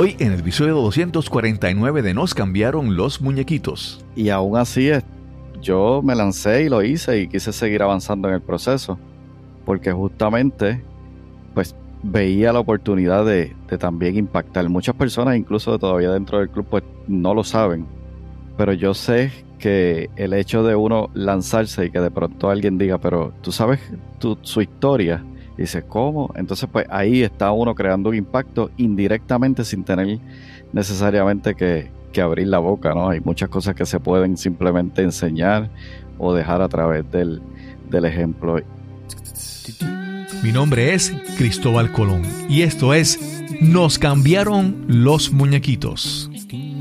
Hoy en el episodio 249 de Nos cambiaron los muñequitos. Y aún así yo me lancé y lo hice y quise seguir avanzando en el proceso. Porque justamente pues veía la oportunidad de, también impactar. Muchas personas, incluso todavía dentro del club, pues no lo saben. Pero yo sé que el hecho de uno lanzarse y que de pronto alguien diga, pero tú sabes su historia, dice, ¿cómo? Entonces, pues ahí está uno creando un impacto indirectamente sin tener necesariamente que, abrir la boca, ¿no? Hay muchas cosas que se pueden simplemente enseñar o dejar a través del, del ejemplo. Mi nombre es Cristóbal Colón y esto es Nos cambiaron los muñequitos.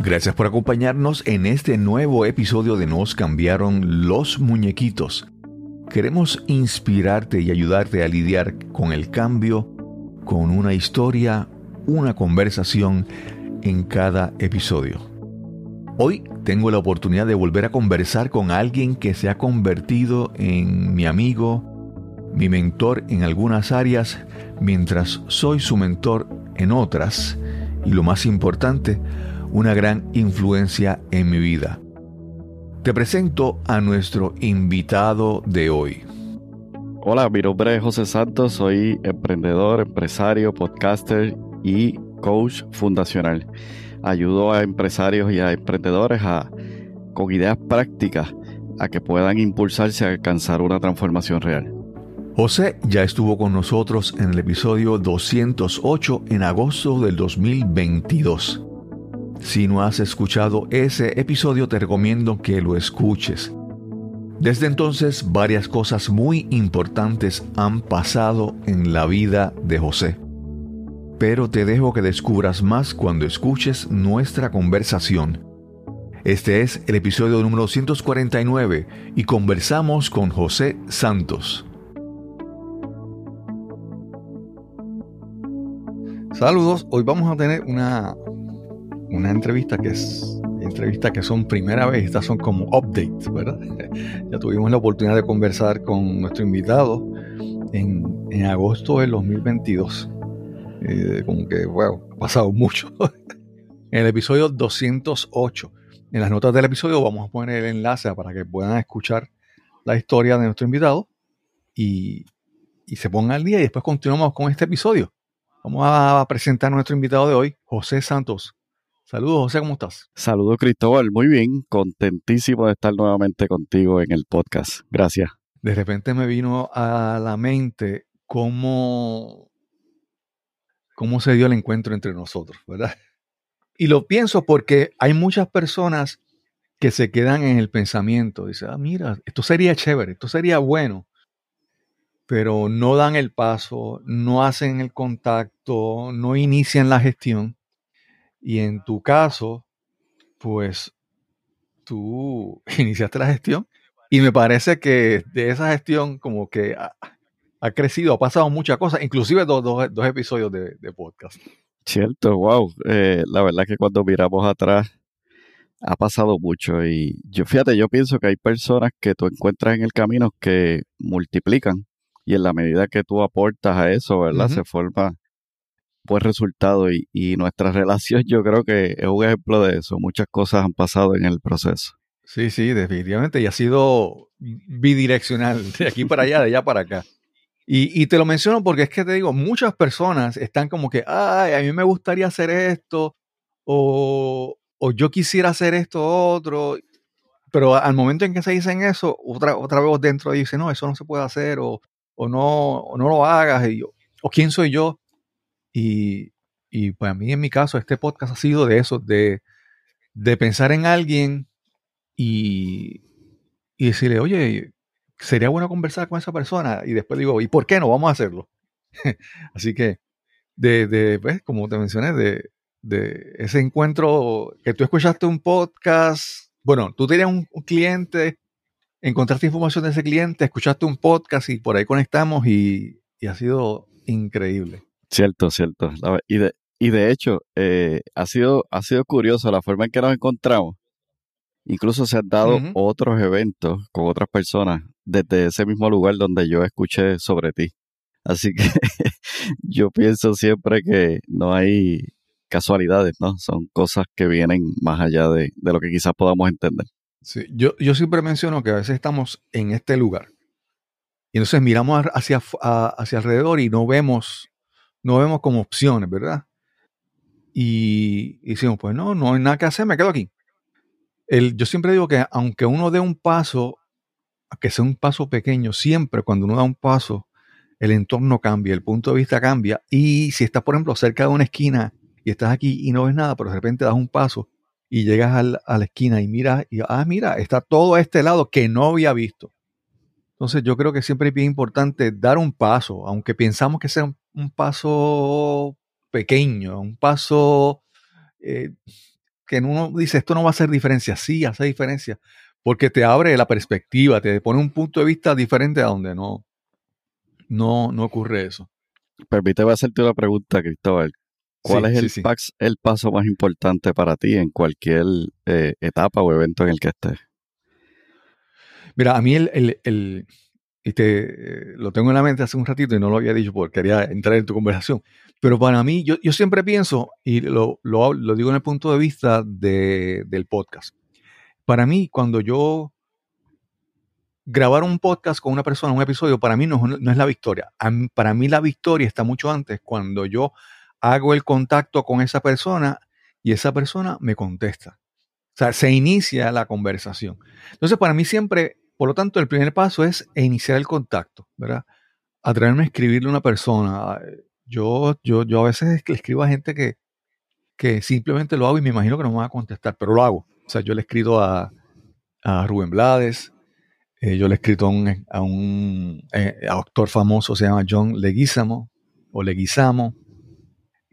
Gracias por acompañarnos en este nuevo episodio de Nos cambiaron los muñequitos. Queremos inspirarte y ayudarte a lidiar con el cambio, con una historia, una conversación en cada episodio. Hoy tengo la oportunidad de volver a conversar con alguien que se ha convertido en mi amigo, mi mentor en algunas áreas, mientras soy su mentor en otras. Y lo más importante, una gran influencia en mi vida. Te presento a nuestro invitado de hoy. Hola, mi nombre es José Santos, soy emprendedor, empresario, podcaster y coach fundacional. Ayudo a empresarios y a emprendedores a, con ideas prácticas a que puedan impulsarse a alcanzar una transformación real. José ya estuvo con nosotros en el episodio 208 en agosto del 2022. Si no has escuchado ese episodio, te recomiendo que lo escuches. Desde entonces, varias cosas muy importantes han pasado en la vida de José. Pero te dejo que descubras más cuando escuches nuestra conversación. Este es el episodio número 149 y conversamos con José Santos. Saludos, hoy vamos a tener una, una entrevista que es entrevistas que son primera vez, estas son como updates, ¿verdad? ya tuvimos la oportunidad de conversar con nuestro invitado en, en agosto del 2022. Eh, como que, wow, ha pasado mucho. en el episodio 208, en las notas del episodio vamos a poner el enlace para que puedan escuchar la historia de nuestro invitado y, y se pongan al día y después continuamos con este episodio. Vamos a presentar a nuestro invitado de hoy, José Santos. Saludos, José, ¿cómo estás? Saludos, Cristóbal. Muy bien, contentísimo de estar nuevamente contigo en el podcast. Gracias. De repente me vino a la mente cómo, cómo se dio el encuentro entre nosotros, ¿verdad? Y lo pienso porque hay muchas personas que se quedan en el pensamiento. Dice, ah, mira, esto sería chévere, esto sería bueno. Pero no dan el paso, no hacen el contacto, no inician la gestión. Y en tu caso, pues tú iniciaste la gestión y me parece que de esa gestión como que ha, crecido, ha pasado muchas cosas, inclusive dos, dos, episodios de, podcast. Cierto, wow. Eh, la verdad que cuando miramos atrás ha pasado mucho y yo fíjate, yo pienso que hay personas que tú encuentras en el camino que multiplican y en la medida que tú aportas a eso, ¿verdad? Se forma buen resultado y, y nuestra relación yo creo que es un ejemplo de eso. Muchas cosas han pasado en el proceso. Sí, sí, definitivamente. Y ha sido bidireccional, de aquí para allá, de allá para acá. Y, y, te lo menciono porque es que te digo, muchas personas están como que, ay, a mí me gustaría hacer esto, o, o yo quisiera hacer esto otro, pero al momento en que se dicen eso, otra, otra vez dentro dice, no, eso no se puede hacer, o, o no, o no lo hagas, y yo, o quién soy yo y, y pues a mí en mi caso este podcast ha sido de eso, de, de pensar en alguien y, y, decirle, oye, sería bueno conversar con esa persona. Y después digo, ¿y por qué no? Vamos a hacerlo. Así que, de, de pues, como te mencioné, de, de ese encuentro que tú escuchaste un podcast bueno, tú tenías un, un cliente, encontraste información de ese cliente, escuchaste un podcast y por ahí conectamos y, y ha sido increíble. Cierto, cierto. Y de, y de hecho, eh, ha, sido, ha sido curioso la forma en que nos encontramos. Incluso se han dado otros eventos con otras personas desde ese mismo lugar donde yo escuché sobre ti. Así que yo pienso siempre que no hay casualidades, ¿no? Son cosas que vienen más allá de, de lo que quizás podamos entender. Sí, yo, yo siempre menciono que a veces estamos en este lugar y entonces miramos hacia, hacia alrededor y no vemos, no vemos como opciones, ¿verdad? Y, decimos, pues no, no hay nada que hacer, me quedo aquí. El, yo siempre digo que aunque uno dé un paso, que sea un paso pequeño, siempre cuando uno da un paso, el entorno cambia, el punto de vista cambia. Y si estás, por ejemplo, cerca de una esquina y estás aquí y no ves nada, pero de repente das un paso y llegas al- a la esquina y miras, y ah, mira, está todo a este lado que no había visto. Entonces yo creo que siempre es importante dar un paso, aunque pensamos que sea un, paso pequeño, un paso eh, que uno dice, esto no va a hacer diferencia, sí, hace diferencia, porque te abre la perspectiva, te pone un punto de vista diferente a donde no, no, no ocurre eso. Permíteme hacerte una pregunta, Cristóbal. ¿Cuál Sí, es el, sí, sí. pax- el paso más importante para ti en cualquier eh, etapa o evento en el que estés? Mira, a mí el, el, el- eh, lo tengo en la mente hace un ratito y no lo había dicho porque quería entrar en tu conversación, pero para mí, yo, yo siempre pienso, y lo, lo, digo en el punto de vista de- del podcast, para mí cuando yo grabar un podcast con una persona, un episodio, para mí no, no es la victoria. Para mí la victoria está mucho antes, cuando yo hago el contacto con esa persona y esa persona me contesta. O sea, se inicia la conversación. Entonces, para mí siempre, por lo tanto, el primer paso es iniciar el contacto, ¿verdad? Atreverme a escribirle a una persona. Yo, yo, yo a veces le escribo a gente que, que simplemente lo hago y me imagino que no me va a contestar, pero lo hago. O sea, yo le he escrito a, a Rubén Blades, eh, yo le he escrito a un, a un eh, actor famoso, se llama John Leguizamo, o Leguizamo,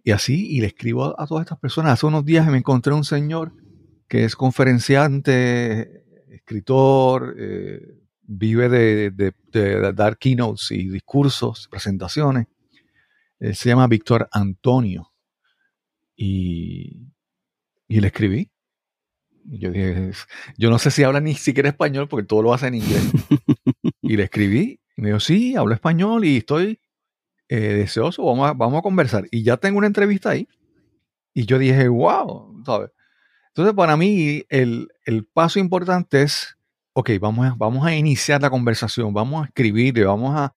y así, y le escribo a, a todas estas personas. Hace unos días me encontré un señor que es conferenciante, escritor, eh, vive de, de- de dar keynotes y discursos, presentaciones. Él se llama Víctor Antonio. Y, y le escribí. Y yo dije, yo no sé si habla ni siquiera español porque todo lo hace en inglés. y le escribí. Y me dijo, sí, hablo español y estoy eh, deseoso, vamos a, vamos a conversar. Y ya tengo una entrevista ahí. Y yo dije, wow, ¿sabes? Entonces, para mí, el, el paso importante es, ok, vamos a, vamos a iniciar la conversación, vamos a escribir, vamos a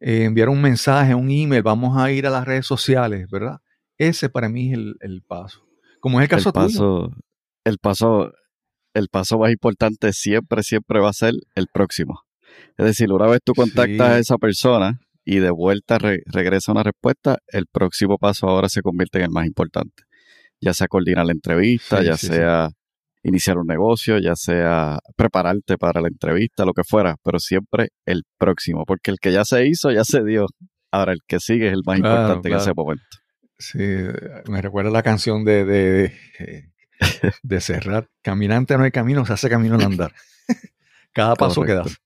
eh, enviar un mensaje, un email, vamos a ir a las redes sociales, ¿verdad? Ese para mí es el, el paso. Como es el caso el tuyo. paso, el paso, el paso más importante siempre, siempre va a ser el próximo. Es decir, una vez tú contactas Sí. a esa persona y de vuelta re- regresa una respuesta, el próximo paso ahora se convierte en el más importante. Ya sea coordinar la entrevista, Sí, ya sí, sí. sea iniciar un negocio, ya sea prepararte para la entrevista, lo que fuera, pero siempre el próximo, porque el que ya se hizo, ya se dio. Ahora el que sigue es el más Claro, importante en claro. ese momento. Sí, me recuerda la canción de, de, de, de Serrat. Caminante no hay camino, se hace camino al andar. Cada paso que das.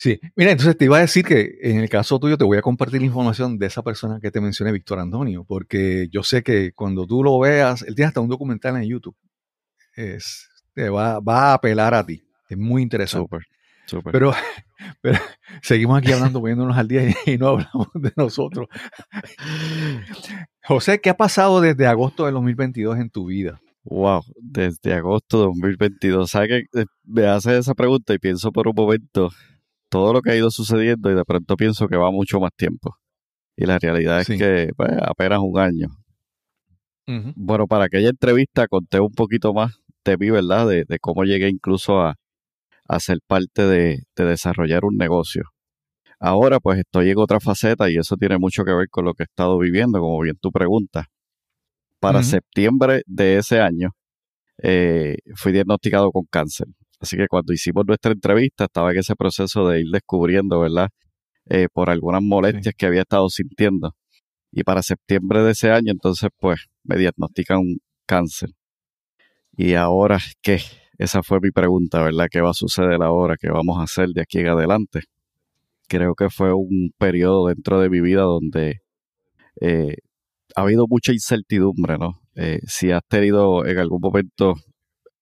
Sí, mira, entonces te iba a decir que en el caso tuyo te voy a compartir la información de esa persona que te mencioné, Víctor Antonio, porque yo sé que cuando tú lo veas, él tiene hasta un documental en YouTube. Es, te va, va a apelar a ti. Es muy interesante. Súper, súper. Pero, pero seguimos aquí hablando, poniéndonos al día y, y no hablamos de nosotros. José, ¿qué ha pasado desde agosto del 2022 en tu vida? Wow, desde agosto de 2022. ¿Sabes que eh, me haces esa pregunta y pienso por un momento todo lo que ha ido sucediendo y de pronto pienso que va mucho más tiempo? Y la realidad Sí. es que pues, apenas un año. Bueno, para aquella entrevista conté un poquito más de mí, ¿verdad? De, de cómo llegué incluso a, a ser parte de, de desarrollar un negocio. Ahora pues estoy en otra faceta y eso tiene mucho que ver con lo que he estado viviendo, como bien tú preguntas. Para septiembre de ese año eh, fui diagnosticado con cáncer. Así que cuando hicimos nuestra entrevista estaba en ese proceso de ir descubriendo, ¿verdad? Eh, por algunas molestias que había estado sintiendo. Y para septiembre de ese año, entonces, pues, me diagnostican un cáncer. Y ahora, ¿qué? esa fue mi pregunta, ¿verdad? ¿Qué va a suceder ahora? ¿Qué vamos a hacer de aquí en adelante? Creo que fue un periodo dentro de mi vida donde eh, ha habido mucha incertidumbre, ¿no? Eh, si has tenido en algún momento,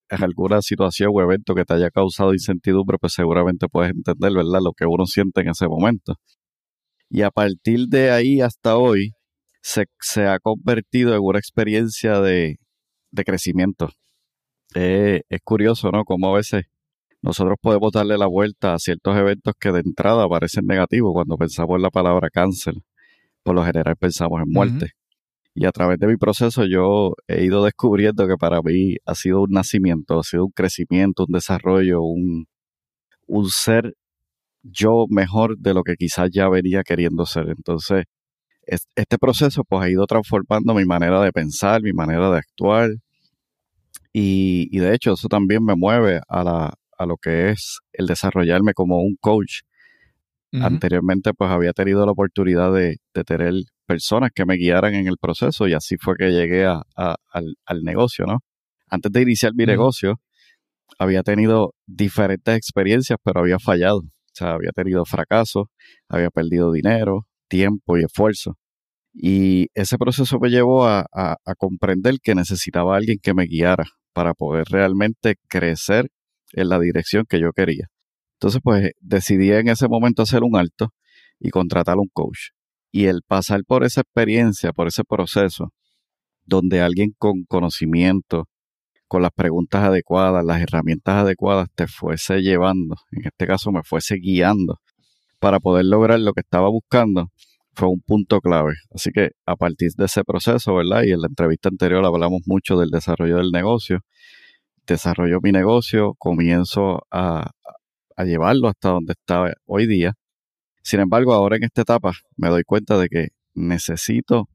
en alguna situación o evento que te haya causado incertidumbre, pues seguramente puedes entender, ¿verdad? Lo que uno siente en ese momento. Y a partir de ahí hasta hoy, se, ha convertido en una experiencia de, crecimiento. es curioso, ¿no? Como a veces nosotros podemos darle la vuelta a ciertos eventos que de entrada parecen negativos cuando pensamos en la palabra cáncer. Por lo general pensamos en muerte. Y a través de mi proceso yo he ido descubriendo que para mí ha sido un nacimiento, ha sido un crecimiento, un desarrollo, un, un ser yo mejor de lo que quizás ya venía queriendo ser. Entonces, este proceso pues ha ido transformando mi manera de pensar, mi manera de actuar. Y, y de hecho eso también me mueve a, la, a lo que es el desarrollarme como un coach. Anteriormente pues había tenido la oportunidad de, de, tener personas que me guiaran en el proceso y así fue que llegué a, al, al, negocio, ¿no? Antes de iniciar mi negocio había tenido diferentes experiencias pero había fallado. O sea, había tenido fracasos, había perdido dinero, tiempo y esfuerzo. Y ese proceso me llevó a, comprender que necesitaba a alguien que me guiara para poder realmente crecer en la dirección que yo quería. Entonces, pues decidí en ese momento hacer un alto y contratar a un coach. Y el pasar por esa experiencia, por ese proceso, donde alguien con conocimiento, con las preguntas adecuadas, las herramientas adecuadas, te fuese llevando, en este caso me fuese guiando para poder lograr lo que estaba buscando fue un punto clave. Así que a partir de ese proceso, ¿verdad? Y en la entrevista anterior hablamos mucho del desarrollo del negocio. Desarrollo mi negocio, comienzo a, a llevarlo hasta donde está hoy día. Sin embargo, ahora en esta etapa me doy cuenta de que necesito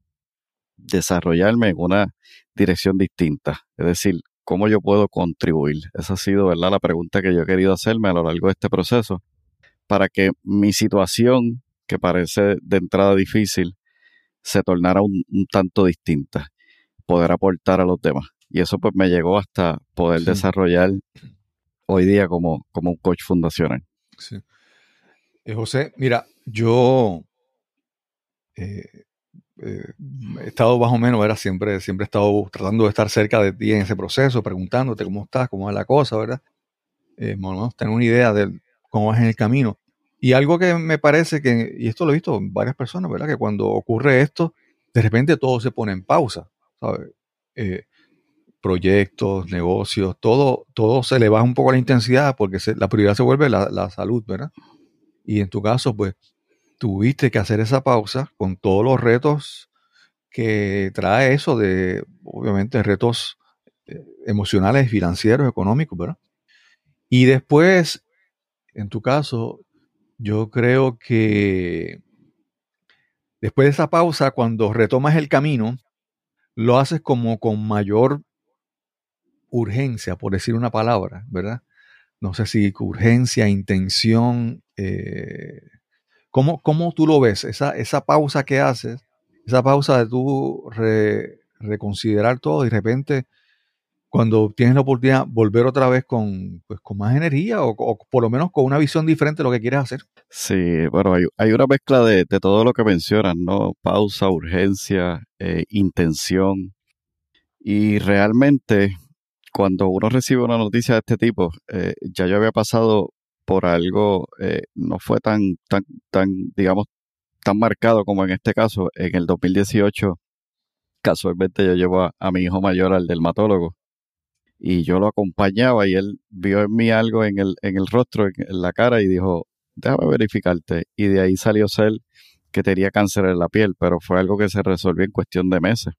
desarrollarme en una dirección distinta. Es decir, cómo yo puedo contribuir. Esa ha sido, ¿verdad?, la pregunta que yo he querido hacerme a lo largo de este proceso para que mi situación, que parece de entrada difícil, se tornara un, tanto distinta, poder aportar a los demás. Y eso pues me llegó hasta poder desarrollar hoy día como, como un coach fundacional. Sí. Eh, José, mira, yo eh, eh, he estado más o menos, era siempre, siempre he estado tratando de estar cerca de ti en ese proceso, preguntándote cómo estás, cómo es la cosa, ¿verdad? Eh, tener una idea de cómo vas en el camino. Y algo que me parece que, y esto lo he visto en varias personas, ¿verdad? Que cuando ocurre esto, de repente todo se pone en pausa, ¿sabes? Proyectos, negocios, todo, todo se le baja un poco la intensidad porque la prioridad se vuelve la, salud, ¿verdad? Y en tu caso, pues, tuviste que hacer esa pausa con todos los retos que trae eso de, obviamente, retos eh, emocionales, financieros, económicos, ¿verdad? Y después, en tu caso, yo creo que después de esa pausa, cuando retomas el camino, lo haces como con mayor urgencia, por decir una palabra, ¿verdad? No sé si urgencia, intención, eh, ¿cómo, tú lo ves? Esa, esa pausa que haces, esa pausa de tú reconsiderar todo y de repente cuando tienes la oportunidad volver otra vez con, pues, con más energía o, por lo menos con una visión diferente de lo que quieres hacer. Sí, bueno, hay, una mezcla de, todo lo que mencionas, ¿no? Pausa, urgencia, eh, intención. Y realmente, cuando uno recibe una noticia de este tipo, eh, ya yo había pasado por algo, eh, no fue tan, tan, tan, digamos, tan marcado como en este caso. En el 2018, casualmente yo llevo a mi hijo mayor al dermatólogo y yo lo acompañaba y él vio en mí algo en el, en el rostro, en, la cara y dijo, déjame verificarte. Y de ahí salió ser que tenía cáncer en la piel, pero fue algo que se resolvió en cuestión de meses.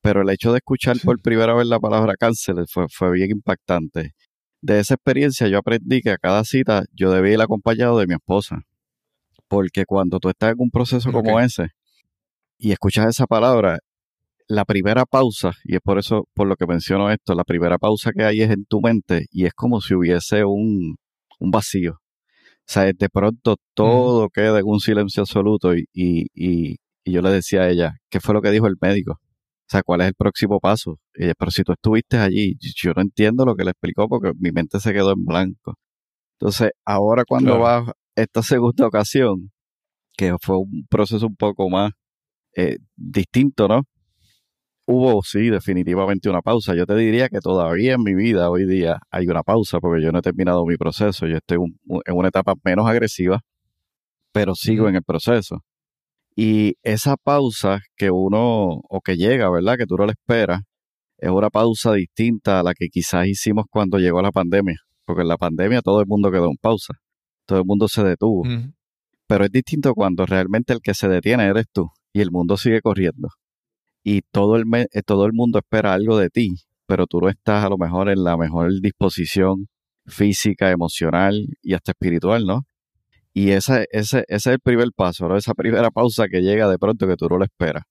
Pero el hecho de escuchar por primera vez la palabra cáncer fue, fue bien impactante. De esa experiencia yo aprendí que a cada cita yo debía ir acompañado de mi esposa. Porque cuando tú estás en un proceso como ese y escuchas esa palabra, la primera pausa, y es por eso, por lo que menciono esto, la primera pausa que hay es en tu mente y es como si hubiese un, vacío. O sea, de pronto todo queda en un silencio absoluto y, y, y, yo le decía a ella, ¿qué fue lo que dijo el médico? O sea, ¿cuál es el próximo paso? Y, pero si tú estuviste allí, yo no entiendo lo que le explicó porque mi mente se quedó en blanco. Entonces, ahora cuando Claro. va esta segunda ocasión, que fue un proceso un poco más eh, distinto, ¿no? Hubo, sí, definitivamente una pausa. Yo te diría que todavía en mi vida hoy día hay una pausa porque yo no he terminado mi proceso. Yo estoy un- en una etapa menos agresiva, pero sigo en el proceso. Y esa pausa que uno, o que llega, ¿verdad? Que tú no la esperas, es una pausa distinta a la que quizás hicimos cuando llegó la pandemia. Porque en la pandemia todo el mundo quedó en pausa. Todo el mundo se detuvo. Pero es distinto cuando realmente el que se detiene eres tú y el mundo sigue corriendo. Y todo el, me- eh, todo el mundo espera algo de ti, pero tú no estás a lo mejor en la mejor disposición física, emocional y hasta espiritual, ¿no? Y ese, ese, ese es el primer paso, ¿no? Esa primera pausa que llega de pronto que tú no lo esperas.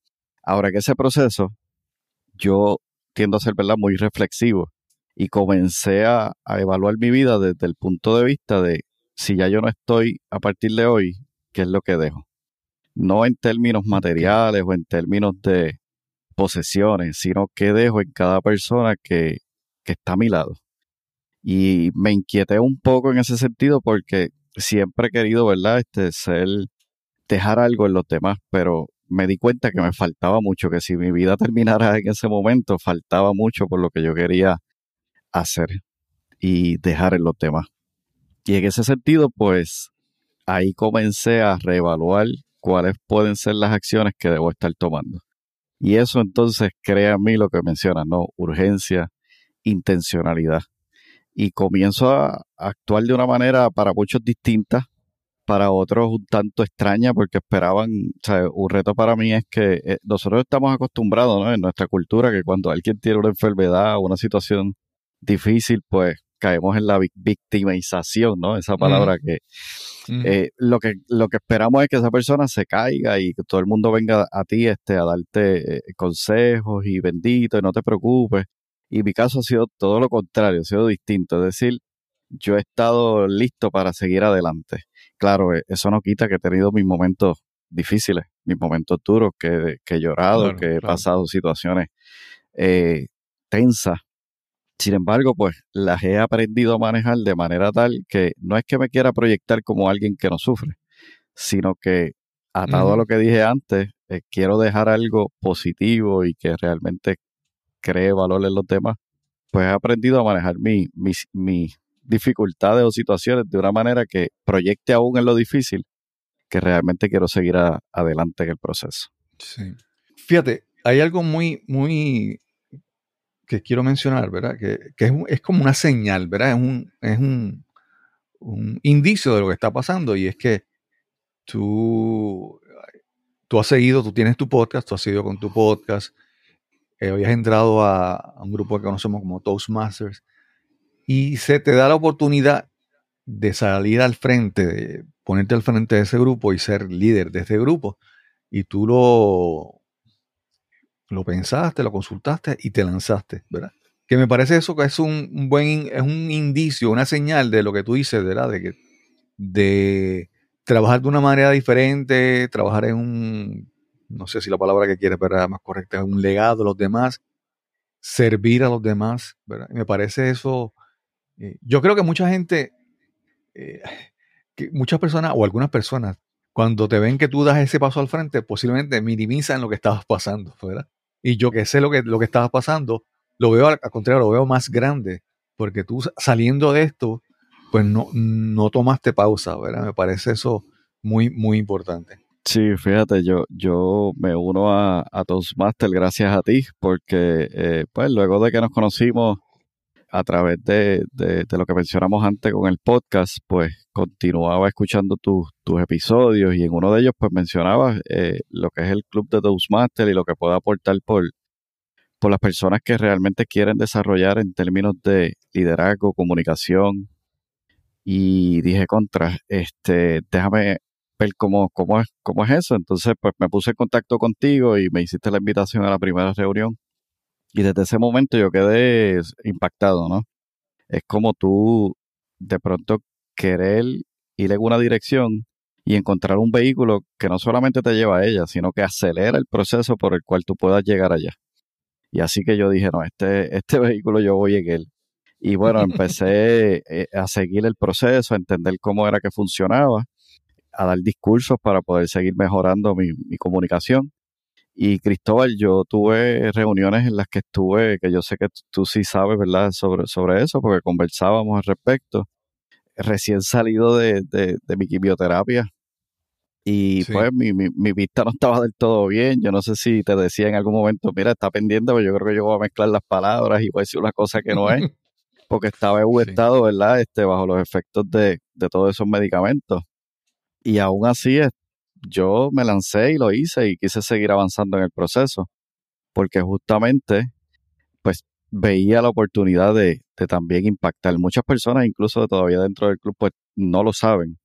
Ahora que ese proceso, yo tiendo a ser, ¿verdad? Muy reflexivo y comencé a, a evaluar mi vida desde el punto de vista de si ya yo no estoy a partir de hoy, ¿qué es lo que dejo? No en términos materiales o en términos de posesiones, sino qué dejo en cada persona que, que está a mi lado. Y me inquieté un poco en ese sentido porque siempre he querido, ¿verdad? Este, ser, dejar algo en los demás, pero me di cuenta que me faltaba mucho, que si mi vida terminara en ese momento, faltaba mucho por lo que yo quería hacer y dejar en los demás. Y en ese sentido, pues ahí comencé a reevaluar cuáles pueden ser las acciones que debo estar tomando. Y eso entonces crea en mí lo que mencionas, ¿no? Urgencia, intencionalidad. Y comienzo a actuar de una manera para muchos distinta, para otros un tanto extraña, porque esperaban, o sea, un reto para mí es que eh, nosotros estamos acostumbrados, ¿no? En nuestra cultura, que cuando alguien tiene una enfermedad o una situación difícil, pues caemos en la vi- victimización, ¿no? Esa palabra que eh, lo que lo que esperamos es que esa persona se caiga y que todo el mundo venga a ti este a darte eh, consejos y bendito y no te preocupes y mi caso ha sido todo lo contrario ha sido distinto es decir yo he estado listo para seguir adelante claro eh, eso no quita que he tenido mis momentos difíciles mis momentos duros que, que he llorado Claro, que he claro. pasado situaciones eh, tensas sin embargo, pues las he aprendido a manejar de manera tal que no es que me quiera proyectar como alguien que no sufre, sino que atado a Ujú. lo que dije antes, eh, quiero dejar algo positivo y que realmente cree valor en los demás, pues he aprendido a manejar mi- mis, mis dificultades o situaciones de una manera que proyecte aún en lo difícil que realmente quiero seguir adelante en el proceso. Sí. Fíjate, hay algo muy, muy que quiero mencionar, ¿verdad? Que, que es, es como una señal, ¿verdad? Es un, es un, un indicio de lo que está pasando y es que tú, tú has seguido, tú tienes tu podcast, tú has seguido con tu podcast, eh, habías entrado a, un grupo que conocemos como Toastmasters y se te da la oportunidad de salir al frente, de ponerte al frente de ese grupo y ser líder de ese grupo. Y tú lo, lo pensaste, lo consultaste y te lanzaste, ¿verdad? Que me parece eso que es un, un buen, es un indicio, una señal de lo que tú dices, ¿verdad? De que de trabajar de una manera diferente, trabajar en un, no sé si la palabra que quieres, ¿verdad? Más correcta, un legado a los demás, servir a los demás, me parece eso, eh, yo creo que mucha gente, eh, muchas personas o algunas personas, cuando te ven que tú das ese paso al frente, posiblemente minimizan lo que estabas pasando, ¿verdad? Y yo que sé lo que, lo que estabas pasando, lo veo al, contrario, lo veo más grande, porque tú sa- saliendo de esto, pues no, no tomaste pausa. Me parece eso muy, muy importante. Sí, fíjate, yo, yo me uno a, a Toastmaster gracias a ti, porque eh, pues luego de que nos conocimos a través de, de- lo que mencionamos antes con el podcast, pues continuaba escuchando tus tus episodios y en uno de ellos pues mencionabas eh, lo que es el club de Toastmaster y lo que puede aportar por, por las personas que realmente quieren desarrollar en términos de liderazgo, comunicación. Y dije contra, este, déjame ver cómo, es, cómo es eso. Entonces, pues me puse en contacto contigo y me hiciste la invitación a la primera reunión. Y desde ese momento yo quedé impactado, ¿no? Es como tú de pronto querer ir en una dirección y encontrar un vehículo que no solamente te lleva a ella, sino que acelera el proceso por el cual tú puedas llegar allá. Y así que yo dije, no, este, este vehículo yo voy en él. Y bueno, empecé eh, a seguir el proceso, a entender cómo era que funcionaba, a dar discursos para poder seguir mejorando mi, mi comunicación. Y Cristóbal, yo tuve reuniones en las que estuve, que yo sé que tú sí sabes, ¿verdad?, sobre, sobre eso, porque conversábamos al respecto. Recién salido de, de, de mi quimioterapia, y Sí. pues mi, mi, mi vista no estaba del todo bien. Yo no sé si te decía en algún momento, mira, está pendiente, pero yo creo que yo voy a mezclar las palabras y voy a decir una cosa que no es, porque estaba en un Sí. estado, ¿verdad? Este, bajo los efectos de, de todos esos medicamentos. Y aún así, es- yo me lancé y lo hice y quise seguir avanzando en el proceso, porque justamente, pues, veía la oportunidad de, de también impactar. Muchas personas, incluso todavía dentro del club, pues, no lo saben.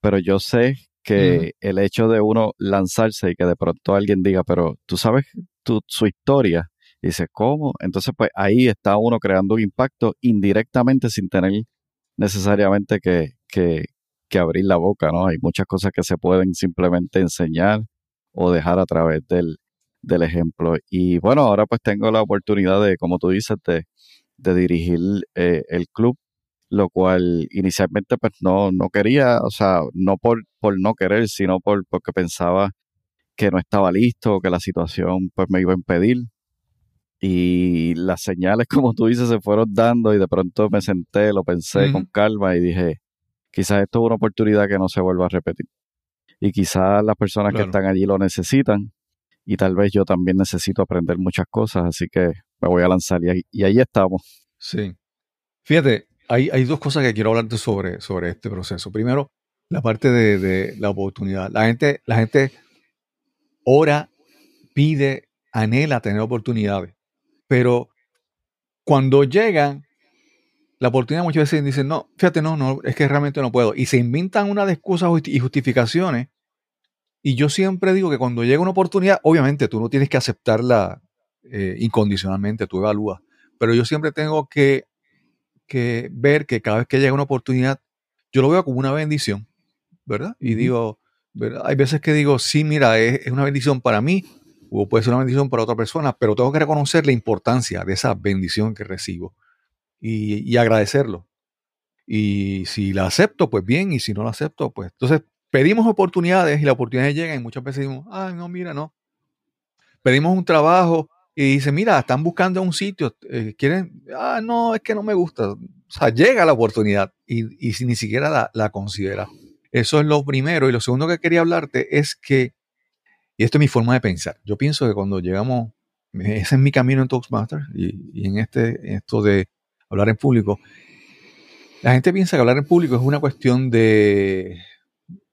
Pero yo sé que el hecho de uno lanzarse y que de pronto alguien diga, pero tú sabes tu, su historia, y dice, ¿cómo? Entonces, pues ahí está uno creando un impacto indirectamente sin tener necesariamente que, que, que abrir la boca, ¿no? Hay muchas cosas que se pueden simplemente enseñar o dejar a través del, del ejemplo. Y bueno, ahora pues tengo la oportunidad de, como tú dices, de, de dirigir eh, el club lo cual inicialmente pues no, no quería, o sea, no por, por no querer, sino por, porque pensaba que no estaba listo, que la situación pues me iba a impedir. Y las señales, como tú dices, se fueron dando y de pronto me senté, lo pensé con calma y dije, quizás esto es una oportunidad que no se vuelva a repetir. Y quizás las personas que están allí lo necesitan y tal vez yo también necesito aprender muchas cosas, así que me voy a lanzar y ahí, y ahí estamos. Sí. Fíjate, hay, hay dos cosas que quiero hablarte sobre, sobre este proceso. Primero, la parte de, de la oportunidad. La gente, la gente ora, pide, anhela tener oportunidades. Pero cuando llegan, la oportunidad muchas veces dicen, no, fíjate, no, no, es que realmente no puedo. Y se inventan una de excusas y justificaciones. Y yo siempre digo que cuando llega una oportunidad, obviamente tú no tienes que aceptarla eh, incondicionalmente, tú evalúas. Pero yo siempre tengo que, que ver que cada vez que llega una oportunidad, yo lo veo como una bendición, ¿verdad? Y digo, ¿verdad? hay veces que digo, sí, mira, es, es una bendición para mí, o puede ser una bendición para otra persona, pero tengo que reconocer la importancia de esa bendición que recibo y, agradecerlo. Y si la acepto, pues bien, y si no la acepto, pues entonces pedimos oportunidades y las oportunidades llegan y muchas veces decimos, ay, no, mira, no. Pedimos un trabajo y dice, mira, están buscando un sitio, eh, quieren, ah, no, es que no me gusta. O sea, llega la oportunidad y, y ni siquiera la, la considera. Eso es lo primero. Y lo segundo que quería hablarte es que, y esto es mi forma de pensar, yo pienso que cuando llegamos, ese es mi camino en Toastmasters y, y en, este, en esto de hablar en público, la gente piensa que hablar en público es una cuestión de,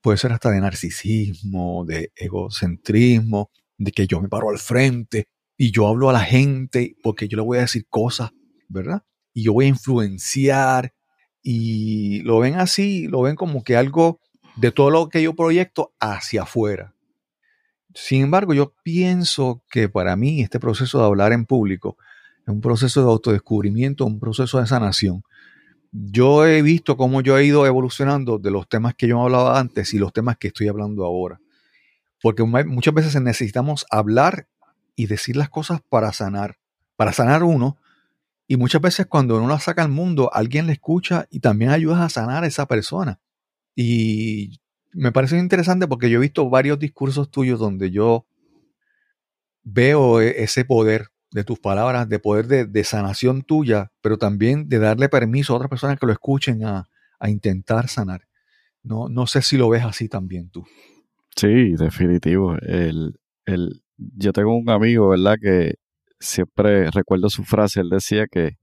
puede ser hasta de narcisismo, de egocentrismo, de que yo me paro al frente y yo hablo a la gente porque yo le voy a decir cosas, ¿verdad? Y yo voy a influenciar y lo ven así, lo ven como que algo de todo lo que yo proyecto hacia afuera. Sin embargo, yo pienso que para mí este proceso de hablar en público un proceso de autodescubrimiento, un proceso de sanación. Yo he visto cómo yo he ido evolucionando de los temas que yo hablaba antes y los temas que estoy hablando ahora. Porque mu- muchas veces necesitamos hablar y decir las cosas para sanar, para sanar uno. Y muchas veces cuando uno la saca al mundo, alguien le escucha y también ayudas a sanar a esa persona. Y me parece interesante porque yo he visto varios discursos tuyos donde yo veo e- ese poder de tus palabras, de poder de, sanación tuya, pero también de darle permiso a otras personas que lo escuchen a, a intentar sanar. No, no sé si lo ves así también tú. Sí, definitivo. El, el, yo tengo un amigo, ¿verdad? Que siempre recuerdo su frase. Él decía que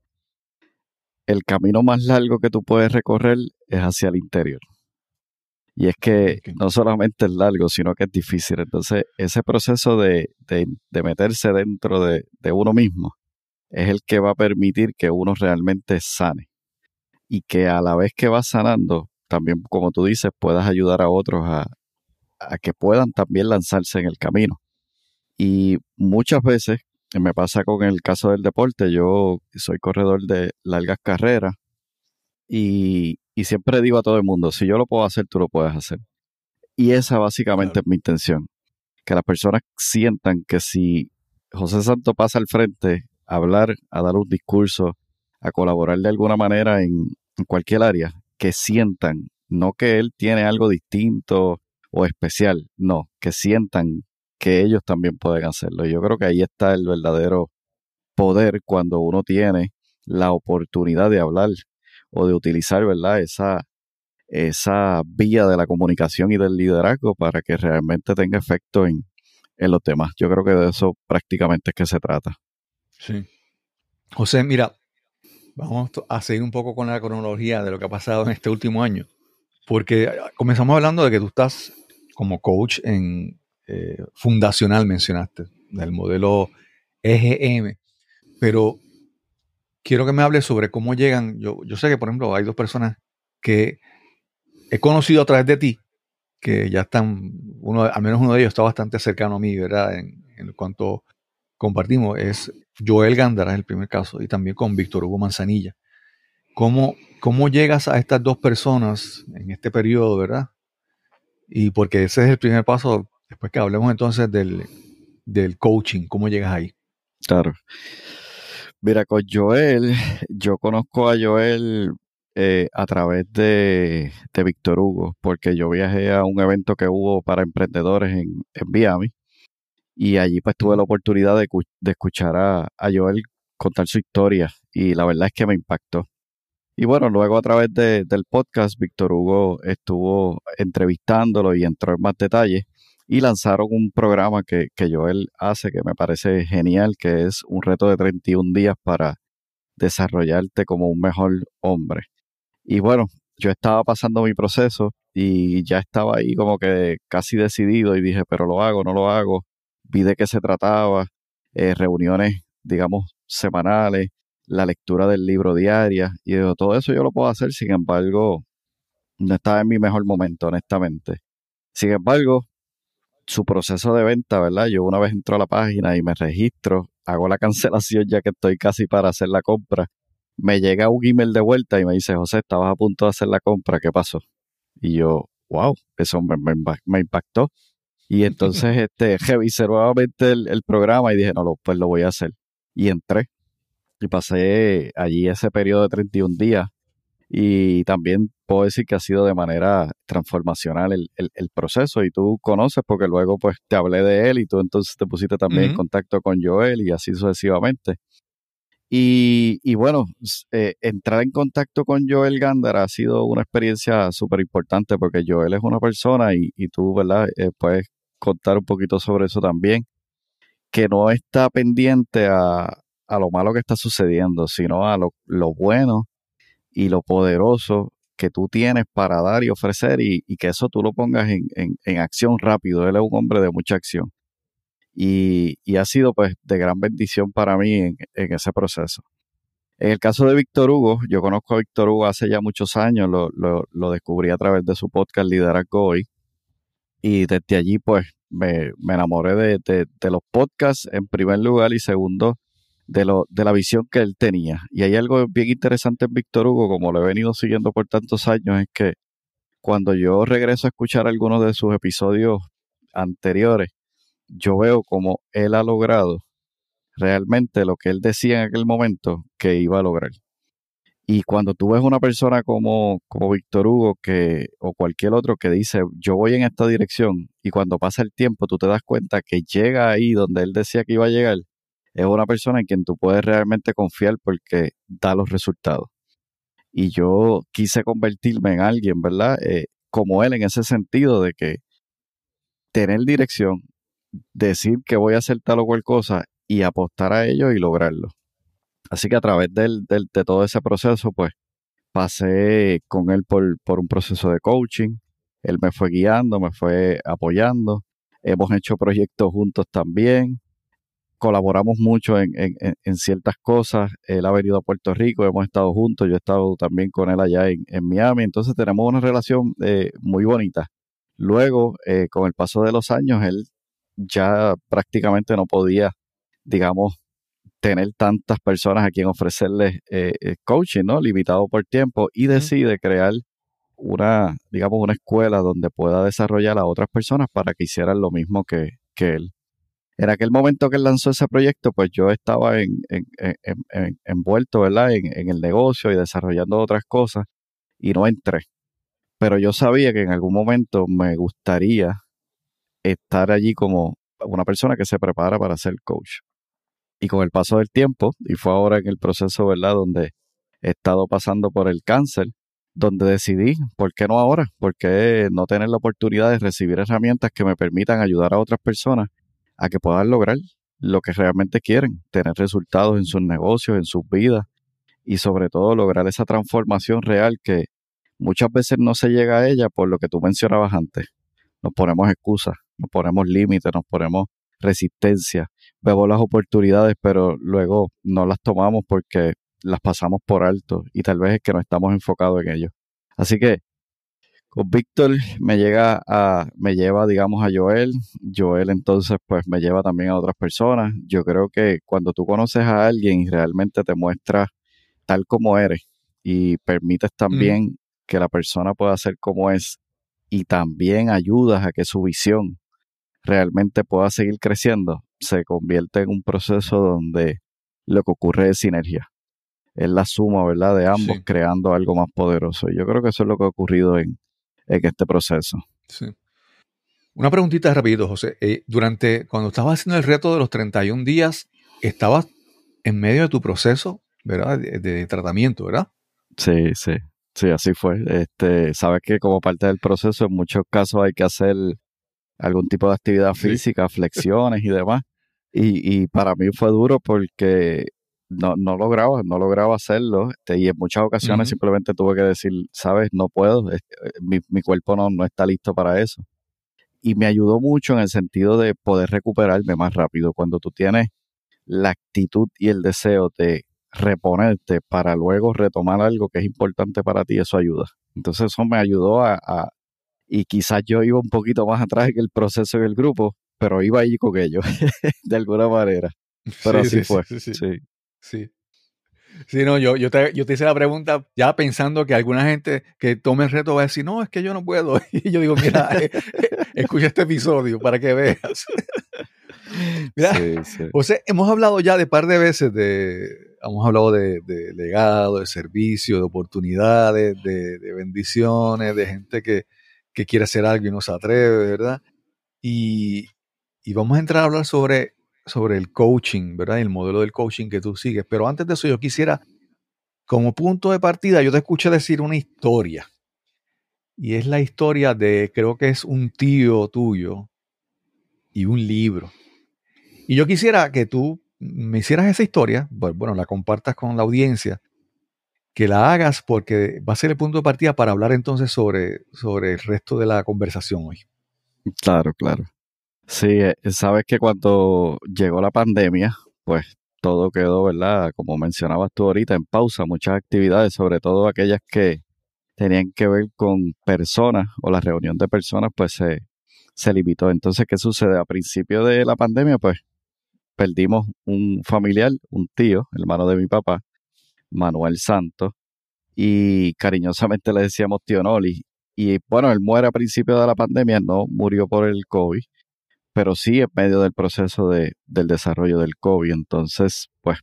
el camino más largo que tú puedes recorrer es hacia el interior. Y es que no solamente es largo, sino que es difícil. Entonces, ese proceso de, de, de meterse dentro de, de uno mismo es el que va a permitir que uno realmente sane. Y que a la vez que vas sanando, también, como tú dices, puedas ayudar a otros a, a que puedan también lanzarse en el camino. Y muchas veces, eh, me pasa con el caso del deporte, yo soy corredor de largas carreras y, y siempre digo a todo el mundo, si yo lo puedo hacer, tú lo puedes hacer. Y esa básicamente Claro. es mi intención, que las personas sientan que si José Santo pasa al frente a hablar, a dar un discurso, a colaborar de alguna manera en, en cualquier área, que sientan, no que él tiene algo distinto o especial, no, que sientan que ellos también pueden hacerlo. Yo creo que ahí está el verdadero poder cuando uno tiene la oportunidad de hablar o de utilizar, ¿verdad? Esa, esa vía de la comunicación y del liderazgo para que realmente tenga efecto en, en los demás. Yo creo que de eso prácticamente es que se trata. Sí. José, mira, vamos a seguir un poco con la cronología de lo que ha pasado en este último año, porque comenzamos hablando de que tú estás como coach en eh, fundacional, mencionaste, del modelo EGM, pero quiero que me hables sobre cómo llegan, yo, yo sé que por ejemplo hay dos personas que he conocido a través de ti, que ya están, al menos uno de ellos está bastante cercano a mí, ¿verdad? En, en cuanto compartimos, es Joel Gándara, es el primer caso, y también con Víctor Hugo Manzanilla. ¿Cómo, ¿Cómo llegas a estas dos personas en este periodo, verdad? Y porque ese es el primer paso, después que hablemos entonces del, del coaching, ¿cómo llegas ahí? Claro. Mira, con Joel, yo conozco a Joel eh, a través de, de Víctor Hugo, porque yo viajé a un evento que hubo para emprendedores en, en Miami y allí pues tuve la oportunidad de, de escuchar a, a, Joel contar su historia y la verdad es que me impactó. Y bueno, luego a través de, del podcast, Víctor Hugo estuvo entrevistándolo y entró en más detalles y lanzaron un programa que, que Joel hace que me parece genial, que es un reto de 31 días para desarrollarte como un mejor hombre. Y bueno, yo estaba pasando mi proceso y ya estaba ahí como que casi decidido y dije, pero lo hago, no lo hago vi de qué se trataba, eh, reuniones, digamos, semanales, la lectura del libro diaria, y digo, todo eso yo lo puedo hacer, sin embargo, no estaba en mi mejor momento, honestamente. Sin embargo, su proceso de venta, ¿verdad? Yo una vez entro a la página y me registro, hago la cancelación ya que estoy casi para hacer la compra. Me llega un email de vuelta y me dice, José, estabas a punto de hacer la compra, ¿qué pasó? Y yo, wow, eso me, me, me impactó. Y entonces este, revisé nuevamente el, el, programa y dije, no, lo, pues lo voy a hacer. Y entré. Y pasé allí ese periodo de 31 días. Y también puedo decir que ha sido de manera transformacional el, el, el proceso. Y tú conoces porque luego pues te hablé de él y tú entonces te pusiste también uh -huh. en contacto con Joel y así sucesivamente. Y, y, bueno, eh, entrar en contacto con Joel Gándara ha sido una experiencia súper importante porque Joel es una persona y, y tú, ¿verdad? Eh, puedes contar un poquito sobre eso también, que no está pendiente a, a lo malo que está sucediendo, sino a lo, lo, bueno y lo poderoso que tú tienes para dar y ofrecer y, que eso tú lo pongas en, acción rápido. Él es un hombre de mucha acción. Y, ha sido pues de gran bendición para mí en, ese proceso. En el caso de Víctor Hugo, yo conozco a Víctor Hugo hace ya muchos años, lo, lo, descubrí a través de su podcast Liderazgo Hoy y desde allí pues me, me enamoré de, de, los podcasts en primer lugar y segundo de, lo, de la visión que él tenía. Y hay algo bien interesante en Víctor Hugo, como lo he venido siguiendo por tantos años, es que cuando yo regreso a escuchar algunos de sus episodios anteriores, yo veo como él ha logrado realmente lo que él decía en aquel momento que iba a lograr. Y cuando tú ves una persona como, como Víctor Hugo que, o cualquier otro que dice, yo voy en esta dirección, y cuando pasa el tiempo tú te das cuenta que llega ahí donde él decía que iba a llegar, es una persona en quien tú puedes realmente confiar porque da los resultados. Y yo quise convertirme en alguien, ¿verdad? Eh, como él en ese sentido de que tener dirección, decir que voy a hacer tal o cual cosa y apostar a ello y lograrlo. Así que a través de todo ese proceso, pues pasé con él por, un proceso de coaching. Él me fue guiando, me fue apoyando. Hemos hecho proyectos juntos también. Colaboramos mucho en, en, en ciertas cosas. Él ha venido a Puerto Rico, hemos estado juntos. Yo he estado también con él allá en, Miami. Entonces tenemos una relación eh, muy bonita. Luego, eh, con el paso de los años, él ya prácticamente no podía, digamos, tener tantas personas a quien ofrecerles eh, coaching, ¿no? Limitado por tiempo y decide crear una, digamos, una escuela donde pueda desarrollar a otras personas para que hicieran lo mismo que, que él. En aquel momento que él lanzó ese proyecto, pues yo estaba en, en, en, envuelto, ¿verdad? En, el negocio y desarrollando otras cosas y no entré. Pero yo sabía que en algún momento me gustaría estar allí como una persona que se prepara para ser coach. Y con el paso del tiempo, y fue ahora en el proceso, ¿verdad? Donde he estado pasando por el cáncer, donde decidí, ¿por qué no ahora? ¿Por qué no tener la oportunidad de recibir herramientas que me permitan ayudar a otras personas a que puedan lograr lo que realmente quieren, tener resultados en sus negocios, en sus vidas y sobre todo lograr esa transformación real que muchas veces no se llega a ella por lo que tú mencionabas antes. Nos ponemos excusas, nos ponemos límites, nos ponemos resistencia, vemos las oportunidades, pero luego no las tomamos porque las pasamos por alto y tal vez es que no estamos enfocados en ello. Así que con Víctor me llega a, me lleva, digamos, a Joel. Joel entonces, pues, me lleva también a otras personas. Yo creo que cuando tú conoces a alguien y realmente te muestras tal como eres y permites también que la persona pueda ser como es y también ayudas a que su visión realmente pueda seguir creciendo, se convierte en un proceso donde lo que ocurre es sinergia es la suma, ¿verdad?, de ambos creando algo más poderoso. Y yo creo que eso es lo que ha ocurrido en, este proceso. Sí. Una preguntita rapidito, José. Eh, durante, cuando estabas haciendo el reto de los 31 días, estabas en medio de tu proceso, ¿verdad?, de, tratamiento, ¿verdad? Sí, sí. Sí, así fue. Este, sabes que como parte del proceso, en muchos casos hay que hacer algún tipo de actividad física, flexiones y demás. Y, y para mí fue duro porque no, no lograba, no lograba hacerlo. Este, y en muchas ocasiones simplemente tuve que decir, sabes, no puedo, eh, mi, mi cuerpo no, no está listo para eso. Y me ayudó mucho en el sentido de poder recuperarme más rápido. Cuando tú tienes la actitud y el deseo de reponerte para luego retomar algo que es importante para ti, eso ayuda. Entonces eso me ayudó a, y quizás yo iba un poquito más atrás que el proceso en el grupo, pero iba ahí con ellos, de alguna manera. Pero así fue. sí. Sí. Sí, no, yo, yo, te, yo te hice la pregunta ya pensando que alguna gente que tome el reto va a decir, no, es que yo no puedo. Y yo digo, mira, eh, eh, escucha este episodio para que veas. mira, sí, hemos hablado ya de par de veces de, hemos hablado de, legado, de servicio, de oportunidades, de, bendiciones, de gente que, que, quiere hacer algo y no se atreve, ¿verdad? Y, y vamos a entrar a hablar sobre sobre el coaching, ¿verdad? El modelo del coaching que tú sigues. Pero antes de eso, yo quisiera, como punto de partida, yo te escuché decir una historia. Y es la historia de, creo que es un tío tuyo y un libro. Y yo quisiera que tú me hicieras esa historia, bueno, la compartas con la audiencia, que la hagas porque va a ser el punto de partida para hablar entonces sobre, sobre el resto de la conversación hoy. Claro, claro. Sí, eh, sabes que cuando llegó la pandemia, pues todo quedó, ¿verdad? Como mencionabas tú ahorita, en pausa, muchas actividades, sobre todo aquellas que tenían que ver con personas o la reunión de personas, pues se, se limitó. Entonces, ¿qué sucede? A principio de la pandemia, pues perdimos un familiar, un tío, hermano de mi papá, Manuel Santos, y cariñosamente le decíamos tío Noli. Y bueno, él muere a principio de la pandemia, no murió por el COVID, pero sí en medio del proceso de, del desarrollo del COVID. Entonces, pues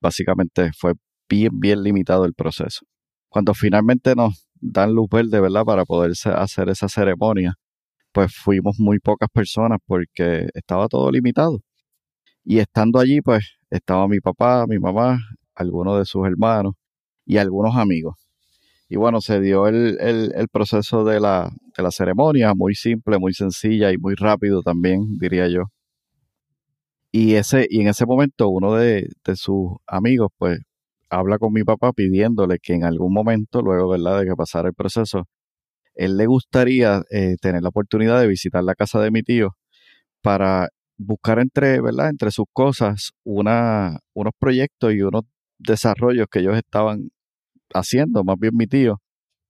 básicamente fue bien, bien limitado el proceso. Cuando finalmente nos dan luz verde, ¿verdad? Para poder hacer esa ceremonia, pues fuimos muy pocas personas porque estaba todo limitado. Y estando allí, pues estaba mi papá, mi mamá, algunos de sus hermanos y algunos amigos. Y bueno, se dio el, el, proceso de la, de la ceremonia, muy simple, muy sencilla y muy rápido también, diría yo. Y, ese, y en ese momento uno de, sus amigos, pues, habla con mi papá pidiéndole que en algún momento, luego, ¿verdad?, de que pasara el proceso, él le gustaría eh, tener la oportunidad de visitar la casa de mi tío para buscar entre, ¿verdad?, entre sus cosas una, unos proyectos y unos desarrollos que ellos estaban haciendo, más bien mi tío,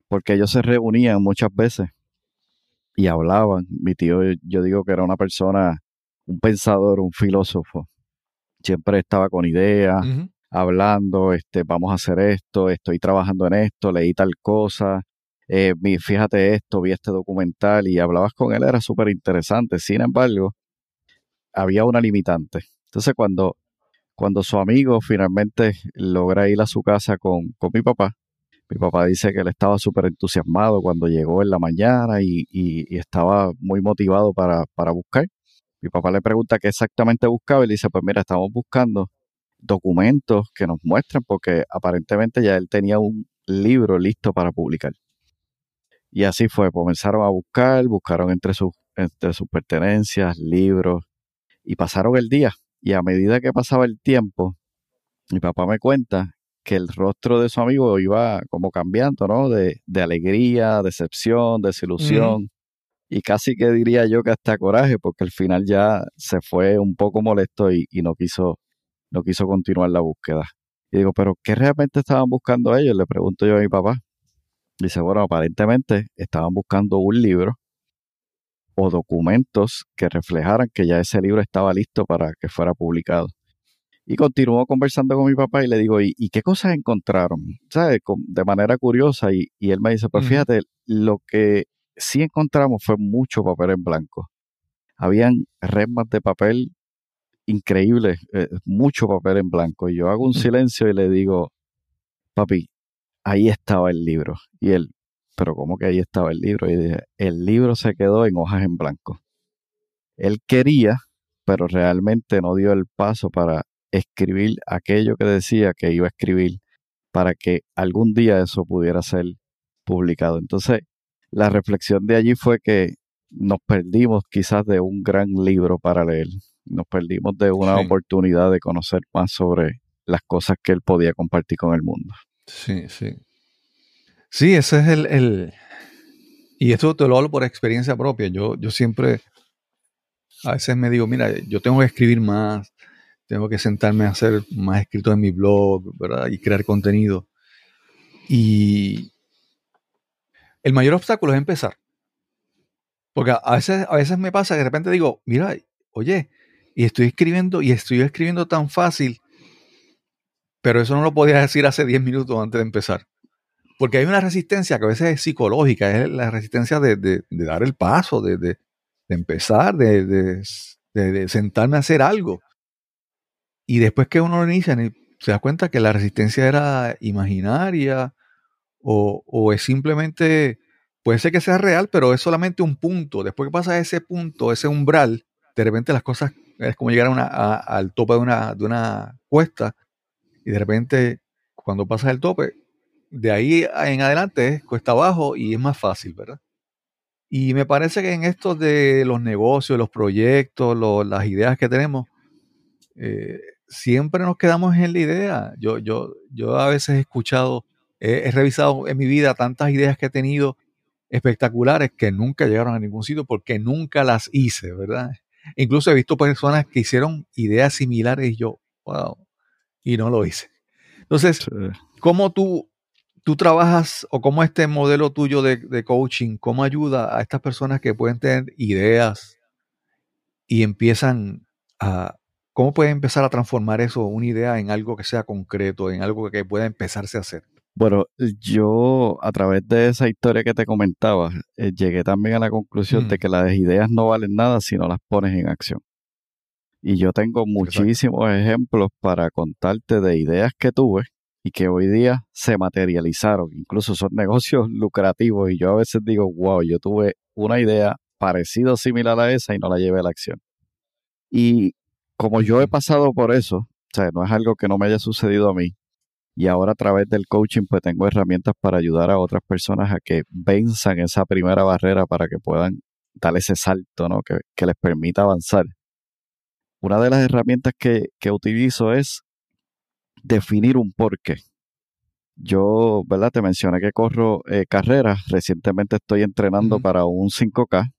porque ellos se reunían muchas veces y hablaban. Mi tío, yo digo que era una persona, un pensador, un filósofo. Siempre estaba con ideas, hablando, este, vamos a hacer esto, estoy trabajando en esto, leí tal cosa, eh, fíjate esto, vi este documental y hablabas con él, era súper interesante. Sin embargo, había una limitante. Entonces cuando, cuando su amigo finalmente logra ir a su casa con, con mi papá, mi papá dice que él estaba súper entusiasmado cuando llegó en la mañana y, y, estaba muy motivado para, para, buscar. Mi papá le pregunta qué exactamente buscaba y le dice, pues mira, estamos buscando documentos que nos muestran porque aparentemente ya él tenía un libro listo para publicar. Y así fue, comenzaron a buscar, buscaron entre sus, entre sus pertenencias, libros, y pasaron el día. Y a medida que pasaba el tiempo, mi papá me cuenta que el rostro de su amigo iba como cambiando, ¿no? De, de alegría, decepción, desilusión. Y casi que diría yo que hasta coraje, porque al final ya se fue un poco molesto y, y no quiso, no quiso continuar la búsqueda. Y digo, ¿pero qué realmente estaban buscando ellos? Le pregunto yo a mi papá. Dice, bueno, aparentemente estaban buscando un libro o documentos que reflejaran que ya ese libro estaba listo para que fuera publicado. Y continuó conversando con mi papá y le digo, ¿y, qué cosas encontraron? ¿Sabes? De manera curiosa. Y, él me dice, pues fíjate, lo que sí encontramos fue mucho papel en blanco. Habían resmas de papel increíbles, eh, mucho papel en blanco. Y yo hago un silencio y le digo, papi, ahí estaba el libro. Y él, pero ¿cómo que ahí estaba el libro? Y dije, el libro se quedó en hojas en blanco. Él quería, pero realmente no dio el paso para escribir aquello que decía que iba a escribir para que algún día eso pudiera ser publicado. Entonces, la reflexión de allí fue que nos perdimos quizás de un gran libro para leer. Nos perdimos de una oportunidad de conocer más sobre las cosas que él podía compartir con el mundo. Sí, sí. Sí, ese es el, Y esto te lo hablo por experiencia propia. Yo, yo siempre, a veces me digo, mira, yo tengo que escribir más, tengo que sentarme a hacer más escritos en mi blog, ¿verdad? Y crear contenido. Y el mayor obstáculo es empezar. Porque a veces, a veces me pasa que de repente digo, mira, oye, y estoy escribiendo, y estoy escribiendo tan fácil pero eso no lo podía decir hace 10 minutos antes de empezar. Porque hay una resistencia que a veces es psicológica, es la resistencia de, dar el paso, de, empezar, de, sentarme a hacer algo. Y después que uno lo inicia, se da cuenta que la resistencia era imaginaria o, o, es simplemente, puede ser que sea real, pero es solamente un punto. Después que pasa ese punto, ese umbral, de repente las cosas es como llegar al tope de una, de una cuesta y de repente, cuando pasas el tope, de ahí en adelante es cuesta abajo y es más fácil, ¿verdad? Y me parece que en esto de los negocios, los proyectos, las ideas que tenemos, eh, siempre nos quedamos en la idea. Yo, yo, yo a veces he escuchado, he, revisado en mi vida tantas ideas que he tenido espectaculares que nunca llegaron a ningún sitio porque nunca las hice, ¿verdad? Incluso he visto personas que hicieron ideas similares y yo, wow, y no lo hice. Entonces, ¿cómo tú, tú trabajas o cómo este modelo tuyo de, coaching, cómo ayuda a estas personas que pueden tener ideas y empiezan a, cómo pueden empezar a transformar eso, una idea, en algo que sea concreto, en algo que pueda empezarse a hacer? Bueno, yo a través de esa historia que te comentaba, eh, llegué también a la conclusión de que las ideas no valen nada si no las pones en acción. Y yo tengo muchísimos ejemplos para contarte de ideas que tuve y que hoy día se materializaron. Incluso son negocios lucrativos y yo a veces digo, wow, yo tuve una idea parecida o similar a esa y no la llevé a la acción. Y como yo he pasado por eso, o sea, no es algo que no me haya sucedido a mí, y ahora a través del coaching pues tengo herramientas para ayudar a otras personas a que venzan esa primera barrera para que puedan dar ese salto, ¿no? Que, que les permita avanzar una de las herramientas que, utilizo es definir un porqué. Yo, ¿verdad? Te mencioné que corro eh, carreras. Recientemente estoy entrenando para un 5K,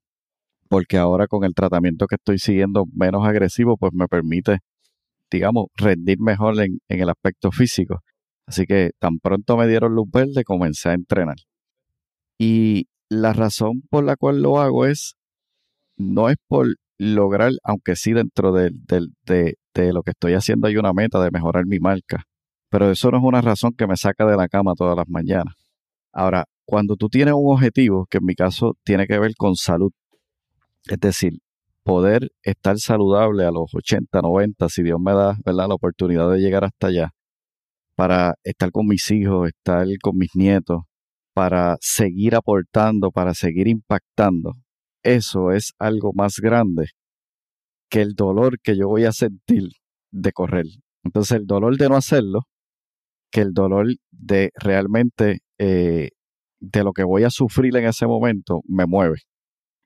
porque ahora con el tratamiento que estoy siguiendo menos agresivo, pues me permite, digamos, rendir mejor en, en el aspecto físico. Así que tan pronto me dieron luz verde, comencé a entrenar. Y la razón por la cual lo hago es, no es por lograr, aunque sí dentro de, de, lo que estoy haciendo hay una meta de mejorar mi marca, pero eso no es una razón que me saca de la cama todas las mañanas. Ahora, cuando tú tienes un objetivo, que en mi caso tiene que ver con salud, es decir, poder estar saludable a los 80, 90, si Dios me da ¿verdad? la oportunidad de llegar hasta allá, para estar con mis hijos, estar con mis nietos, para seguir aportando, para seguir impactando, eso es algo más grande que el dolor que yo voy a sentir de correr. Entonces el dolor de no hacerlo, que el dolor de realmente eh, de lo que voy a sufrir en ese momento me mueve.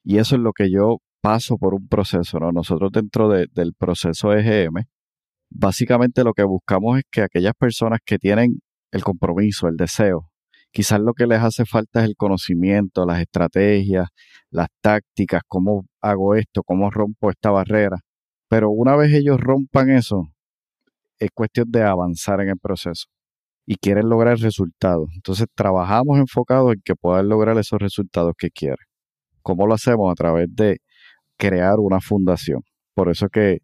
Y eso es lo que yo paso por un proceso, ¿no? Nosotros dentro del proceso EGM, básicamente lo que buscamos es que aquellas personas que tienen el compromiso, el deseo, quizás lo que les hace falta es el conocimiento, las estrategias, las tácticas, cómo hago esto, cómo rompo esta barrera. Pero una vez ellos rompan eso, es cuestión de avanzar en el proceso y quieren lograr resultados. Entonces trabajamos enfocados en que puedan lograr esos resultados que quieren. ¿Cómo lo hacemos? A través de crear una fundación. Por eso que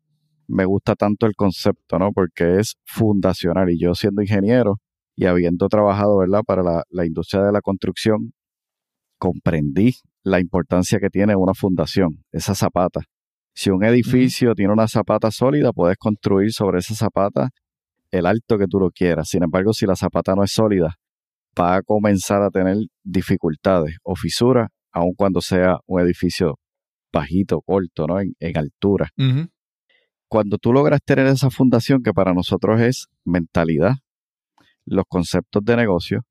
me gusta tanto el concepto, ¿no? Porque es fundacional. Y yo siendo ingeniero y habiendo trabajado, ¿verdad? Para la, la industria de la construcción, comprendí la importancia que tiene una fundación, esa zapata. Si un edificio tiene una zapata sólida, puedes construir sobre esa zapata el alto que tú lo quieras. Sin embargo, si la zapata no es sólida, va a comenzar a tener dificultades o fisuras, aun cuando sea un edificio bajito, corto, ¿no? En, altura. Cuando tú logras tener esa fundación que para nosotros es mentalidad, los conceptos de negocio,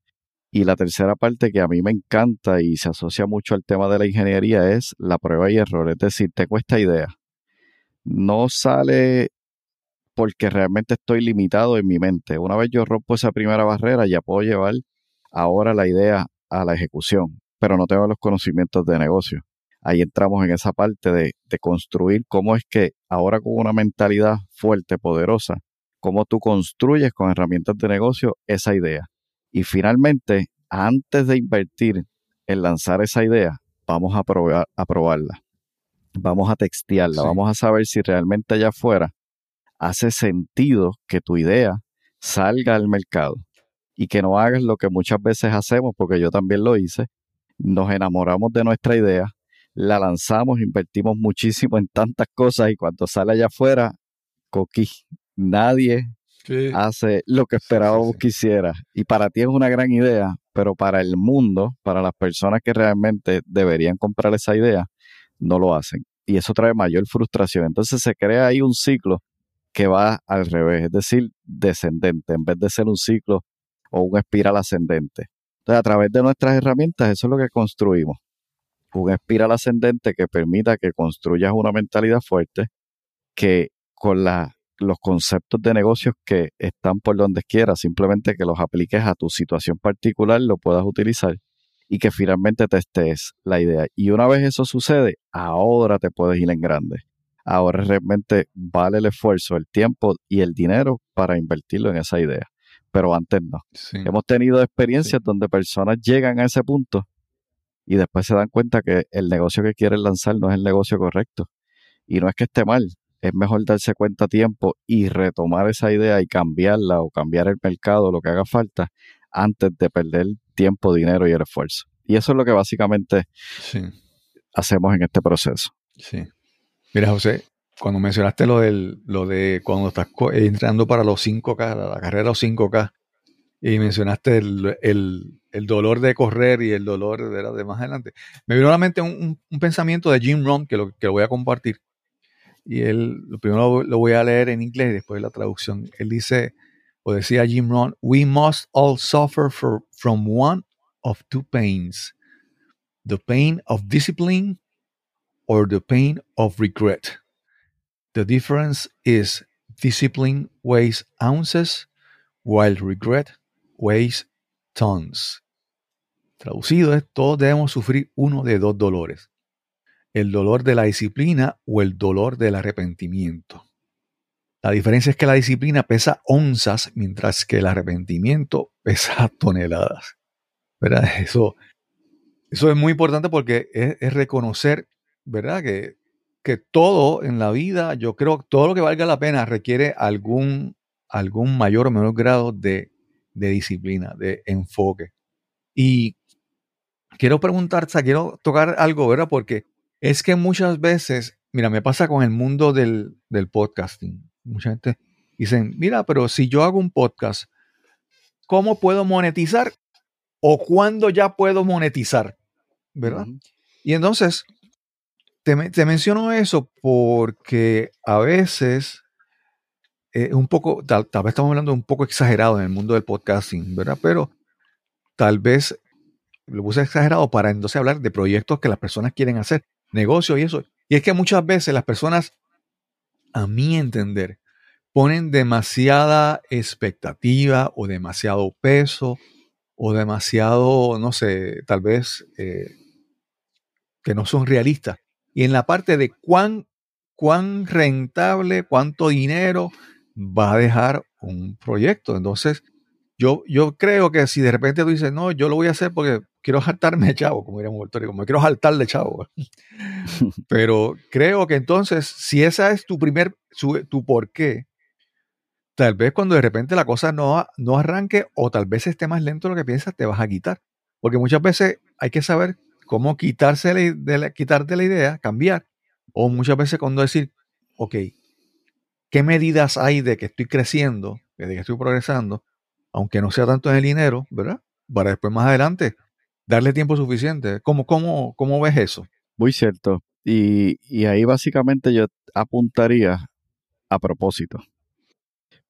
y la tercera parte que a mí me encanta y se asocia mucho al tema de la ingeniería es la prueba y error. Es decir, tengo esta idea. No sale porque realmente estoy limitado en mi mente. Una vez yo rompo esa primera barrera, ya puedo llevar ahora la idea a la ejecución, pero no tengo los conocimientos de negocio ahí entramos en esa parte de, construir cómo es que ahora con una mentalidad fuerte, poderosa, cómo tú construyes con herramientas de negocio esa idea. Y finalmente, antes de invertir en lanzar esa idea, vamos a, probar, a probarla. Vamos a textearla, vamos a saber si realmente allá afuera hace sentido que tu idea salga al mercado y que no hagas lo que muchas veces hacemos, porque yo también lo hice, nos enamoramos de nuestra idea, la lanzamos, invertimos muchísimo en tantas cosas y cuando sale allá afuera, coquí, nadie hace lo que esperábamos que hiciera. Y para ti es una gran idea, pero para el mundo, para las personas que realmente deberían comprar esa idea, no lo hacen. Y eso trae mayor frustración. Entonces se crea ahí un ciclo que va al revés, es decir, descendente, en vez de ser un ciclo o un espiral ascendente. Entonces, a través de nuestras herramientas, eso es lo que construimos un espiral ascendente que permita que construyas una mentalidad fuerte que con los conceptos de negocios que están por donde quieras, simplemente que los apliques a tu situación particular, lo puedas utilizar y que finalmente testes la idea. Y una vez eso sucede, ahora te puedes ir en grande. Ahora realmente vale el esfuerzo, el tiempo y el dinero para invertirlo en esa idea. Pero antes no. Hemos tenido experiencias donde personas llegan a ese punto y después se dan cuenta que el negocio que quieren lanzar no es el negocio correcto. Y no es que esté mal, es mejor darse cuenta a tiempo y retomar esa idea y cambiarla o cambiar el mercado, lo que haga falta, antes de perder tiempo, dinero y el esfuerzo. Y eso es lo que básicamente hacemos en este proceso. Sí. Mira, José, cuando mencionaste lo, del, lo de cuando estás entrando para los 5K, la carrera de los 5K, y mencionaste el, dolor de correr y el dolor de, de más adelante. Me vino a la mente un, pensamiento de Jim Rohn que lo, que voy a compartir. Y él, lo primero lo, voy a leer en inglés, después la traducción. Él dice, o decía Jim Rohn, we must all suffer for, from one of two pains, the pain of discipline or the pain of regret. The difference is discipline weighs ounces, while regret weighs tons. Traducido es, todos debemos sufrir uno de dos dolores. El dolor de la disciplina o el dolor del arrepentimiento. La diferencia es que la disciplina pesa onzas, mientras que el arrepentimiento pesa toneladas. ¿Verdad? Eso, eso es muy importante porque es, reconocer, ¿verdad? Que, que, todo en la vida, yo creo todo lo que valga la pena requiere algún, algún mayor o menor grado de de disciplina, de enfoque. Y quiero preguntarte, quiero tocar algo, ¿verdad? Porque es que muchas veces mira, me pasa con el mundo del, del podcasting. Mucha gente dicen, mira, pero si yo hago un podcast, ¿cómo puedo monetizar? ¿O cuándo ya puedo monetizar? ¿Verdad? Y entonces, te, te menciono eso porque a veces, eh, un poco, tal, tal vez estamos hablando un poco exagerado en el mundo del podcasting, ¿verdad? Pero tal vez lo puse exagerado para entonces hablar de proyectos que las personas quieren hacer, negocios y eso. Y es que muchas veces las personas, a mi entender, ponen demasiada expectativa o demasiado peso o demasiado, no sé, tal vez eh, que no son realistas. Y en la parte de cuán, cuán rentable, cuánto dinero va a dejar un proyecto. Entonces, yo, yo creo que si de repente tú dices, no, yo lo voy a hacer porque quiero jaltarme de chavo, como diríamos Puerto Rico, me quiero jaltar de chavo. Pero creo que entonces, si esa es tu primer, su- tu por qué, tal vez cuando de repente la cosa no, no arranque o tal vez esté más lento de lo que piensas, te vas a quitar. Porque muchas veces hay que saber cómo quitarse la, de la- quitarte la idea, cambiar. O muchas veces cuando decir, ok, ¿qué medidas hay de que estoy creciendo, de que estoy progresando, aunque no sea tanto en el dinero, ¿verdad? Para después más adelante darle tiempo suficiente. ¿Cómo, cómo, cómo ves eso? Muy cierto. Y, y ahí básicamente yo apuntaría a propósito.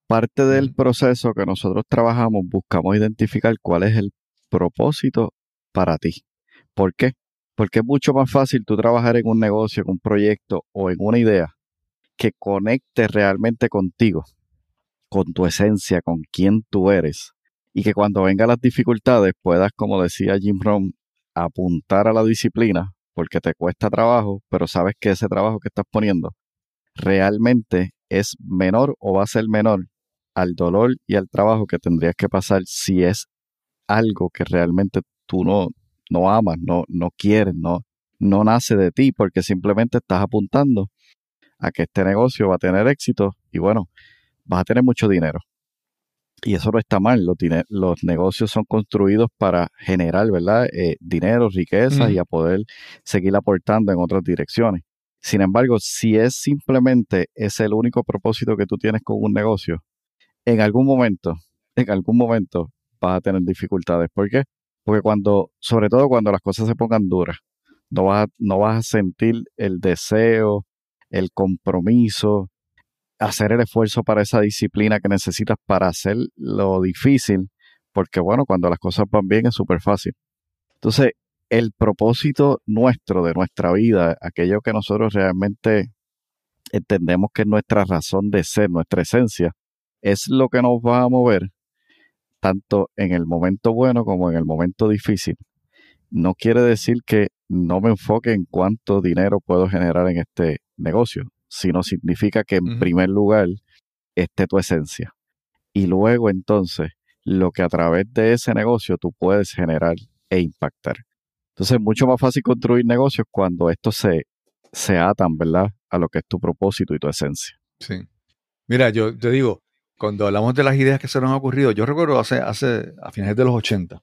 Parte del proceso que nosotros trabajamos, buscamos identificar cuál es el propósito para ti. ¿Por qué? Porque es mucho más fácil tú trabajar en un negocio, en un proyecto o en una idea que conecte realmente contigo, con tu esencia, con quién tú eres. Y que cuando vengan las dificultades puedas, como decía Jim Rohn, apuntar a la disciplina porque te cuesta trabajo, pero sabes que ese trabajo que estás poniendo realmente es menor o va a ser menor al dolor y al trabajo que tendrías que pasar si es algo que realmente tú no, no amas, no, no quieres, no, no nace de ti, porque simplemente estás apuntando a que este negocio va a tener éxito y bueno, vas a tener mucho dinero. Y eso no está mal, los, los negocios son construidos para generar, ¿verdad? Eh, dinero, riqueza Ujú. y a poder seguir aportando en otras direcciones. Sin embargo, si es simplemente es el único propósito que tú tienes con un negocio, en algún momento, en algún momento vas a tener dificultades. ¿Por qué? Porque cuando, sobre todo cuando las cosas se pongan duras, no vas a, no vas a sentir el deseo, el compromiso, hacer el esfuerzo para esa disciplina que necesitas para hacer lo difícil, porque bueno, cuando las cosas van bien es súper fácil. Entonces, el propósito nuestro, de nuestra vida, aquello que nosotros realmente entendemos que es nuestra razón de ser, nuestra esencia, es lo que nos va a mover tanto en el momento bueno como en el momento difícil. No quiere decir que no me enfoque en cuánto dinero puedo generar en este negocio, sino significa que en primer lugar esté tu esencia. Y luego entonces lo que a través de ese negocio tú puedes generar e impactar. Entonces es mucho más fácil construir negocios cuando estos se, se atan, ¿verdad? A lo que es tu propósito y tu esencia. Sí. Mira, yo te digo, cuando hablamos de las ideas que se nos han ocurrido, yo recuerdo hace, hace a finales de los 80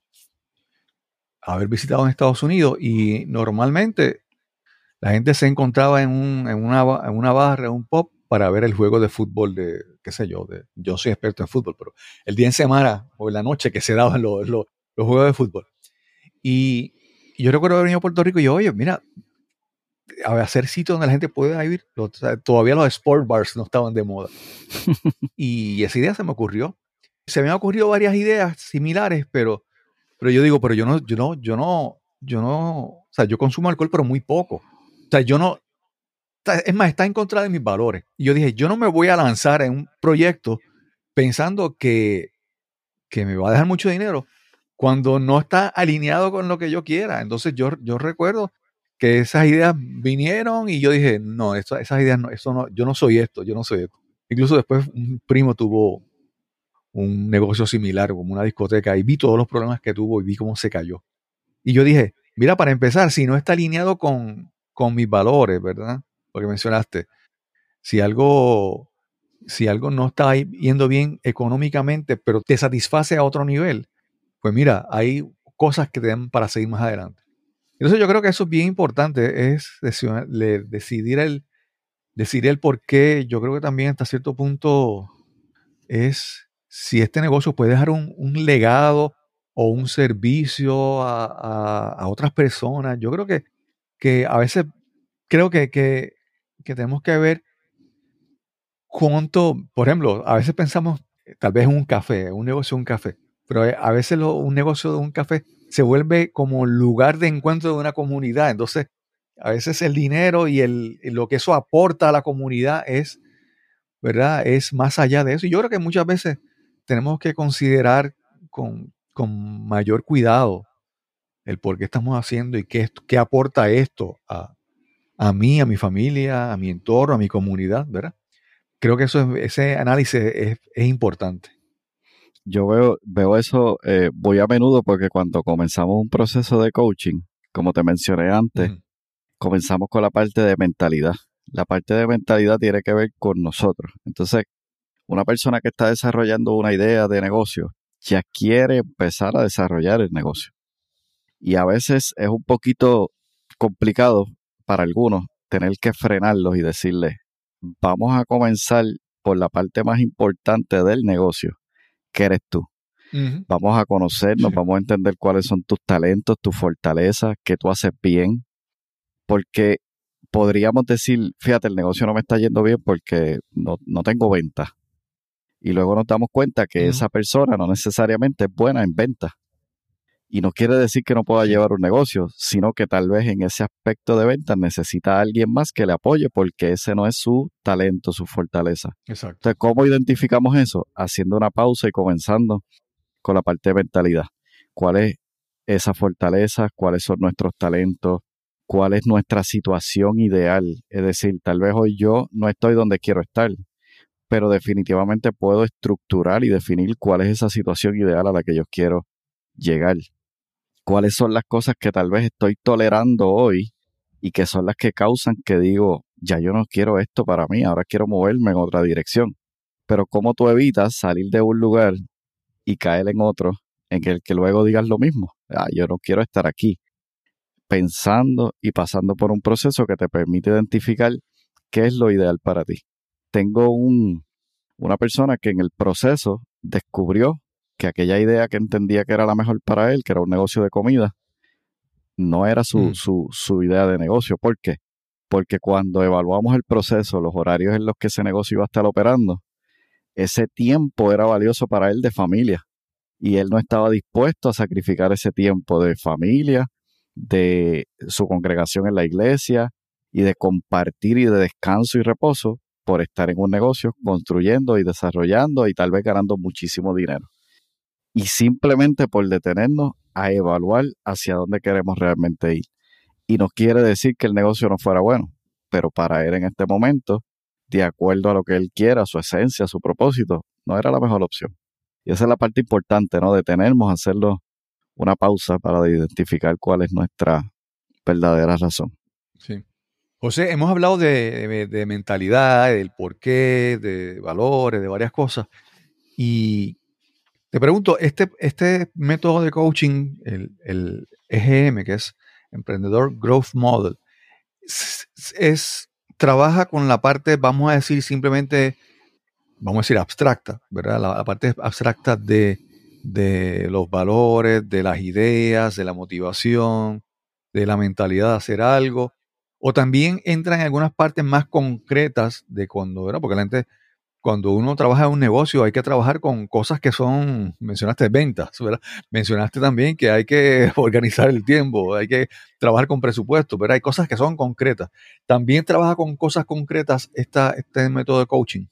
haber visitado en Estados Unidos y normalmente la gente se encontraba en, un- en una, en una barra, en un pub, para ver el juego de fútbol de, qué sé yo, de, yo soy experto en fútbol, pero el día en semana o en la noche que se daban los, los- los juegos de fútbol. Y, y yo recuerdo haber venido a Puerto Rico y yo, oye, mira, a hacer sitios donde la gente pueda ir. Todavía los sport bars no estaban de moda. y esa idea se me ocurrió. Se me han ocurrido varias ideas similares, pero, pero yo digo, pero yo no, yo no, yo no, yo no, o sea, yo consumo alcohol, pero muy poco. O sea, yo no, es más, está en contra de mis valores. Y yo dije, yo no me voy a lanzar en un proyecto pensando que, que me va a dejar mucho dinero cuando no está alineado con lo que yo quiera. Entonces yo, yo recuerdo que esas ideas vinieron y yo dije, no, eso- esas ideas no, eso no, yo no soy esto, yo no soy esto. Incluso después un primo tuvo un negocio similar, como una discoteca, y vi todos los problemas que tuvo y vi cómo se cayó. Y yo dije, mira, para empezar, si no está alineado con, con mis valores, ¿verdad? Lo que mencionaste, si algo, si algo no está yendo bien económicamente, pero te satisface a otro nivel, pues mira, hay cosas que te dan para seguir más adelante. Entonces yo creo que eso es bien importante, es decidir, le- decidir el, el por qué, yo creo que también hasta cierto punto es si este negocio puede dejar un, un legado o un servicio a, a- a otras personas. Yo creo que, que a veces creo que, que, tenemos que ver cuánto, por ejemplo, a veces pensamos eh, tal vez un café, un negocio de un café, pero eh, a veces un negocio de un café se vuelve como lugar de encuentro de una comunidad. Entonces, a veces el dinero y el, lo que eso aporta a la comunidad es, ¿verdad? Es más allá de eso. Y yo creo que muchas veces tenemos que considerar con, con mayor cuidado el por qué estamos haciendo y qué, qué aporta esto a, a mí, a mi familia, a mi entorno, a mi comunidad, ¿verdad? Creo que eso es- ese análisis es, es importante. Yo veo, veo eso eh, muy a menudo porque cuando comenzamos un proceso de coaching, como te mencioné antes, comenzamos con la parte de mentalidad. La parte de mentalidad tiene que ver con nosotros. Entonces, una persona que está desarrollando una idea de negocio ya quiere empezar a desarrollar el negocio. Y a veces es un poquito complicado para algunos tener que frenarlos y decirles, vamos a comenzar por la parte más importante del negocio, que eres tú. Vamos a conocernos, Sí. vamos a entender cuáles son tus talentos, tus fortalezas, qué tú haces bien, porque podríamos decir, fíjate, el negocio no me está yendo bien porque no, no tengo ventas. Y luego nos damos cuenta que esa persona no necesariamente es buena en ventas. Y no quiere decir que no pueda llevar un negocio, sino que tal vez en ese aspecto de ventas necesita a alguien más que le apoye porque ese no es su talento, su fortaleza. Exacto. Entonces, ¿cómo identificamos eso? Haciendo una pausa y comenzando con la parte de mentalidad. ¿Cuál es esa fortaleza? ¿Cuáles son nuestros talentos? ¿Cuál es nuestra situación ideal? Es decir, tal vez hoy yo no estoy donde quiero estar, pero definitivamente puedo estructurar y definir cuál es esa situación ideal a la que yo quiero llegar. ¿Cuáles son las cosas que tal vez estoy tolerando hoy y que son las que causan que digo, ya yo no quiero esto para mí, ahora quiero moverme en otra dirección? Pero ¿cómo tú evitas salir de un lugar y caer en otro en el que luego digas lo mismo? Ah, yo no quiero estar aquí. Pensando y pasando por un proceso que te permite identificar qué es lo ideal para ti. Tengo un, una persona que en el proceso descubrió que aquella idea que entendía que era la mejor para él, que era un negocio de comida, no era su, Mm. su, su idea de negocio. ¿Por qué? Porque cuando evaluamos el proceso, los horarios en los que ese negocio iba a estar operando, ese tiempo era valioso para él de familia. Y él no estaba dispuesto a sacrificar ese tiempo de familia, de su congregación en la iglesia y de compartir y de descanso y reposo por estar en un negocio construyendo y desarrollando y tal vez ganando muchísimo dinero. Y simplemente por detenernos a evaluar hacia dónde queremos realmente ir. Y no quiere decir que el negocio no fuera bueno, pero para él en este momento, de acuerdo a lo que él quiera, su esencia, su propósito, no era la mejor opción. Y esa es la parte importante, ¿no? Detenernos, hacerlo una pausa para identificar cuál es nuestra verdadera razón. Sí. José, hemos hablado de, de- de mentalidad, del porqué, de valores, de varias cosas. Y te pregunto, este, este método de coaching, el, el EGM, que es Emprendedor Growth Model, es, trabaja con la parte, vamos a decir, simplemente, vamos a decir, abstracta, ¿verdad? La, la parte abstracta de, de los valores, de las ideas, de la motivación, de la mentalidad de hacer algo. O también entra en algunas partes más concretas de cuando, ¿verdad? Porque la gente, cuando uno trabaja en un negocio, hay que trabajar con cosas que son, mencionaste ventas, ¿verdad? Mencionaste también que hay que organizar el tiempo, hay que trabajar con presupuesto, pero hay cosas que son concretas. También trabaja con cosas concretas esta, este método de coaching.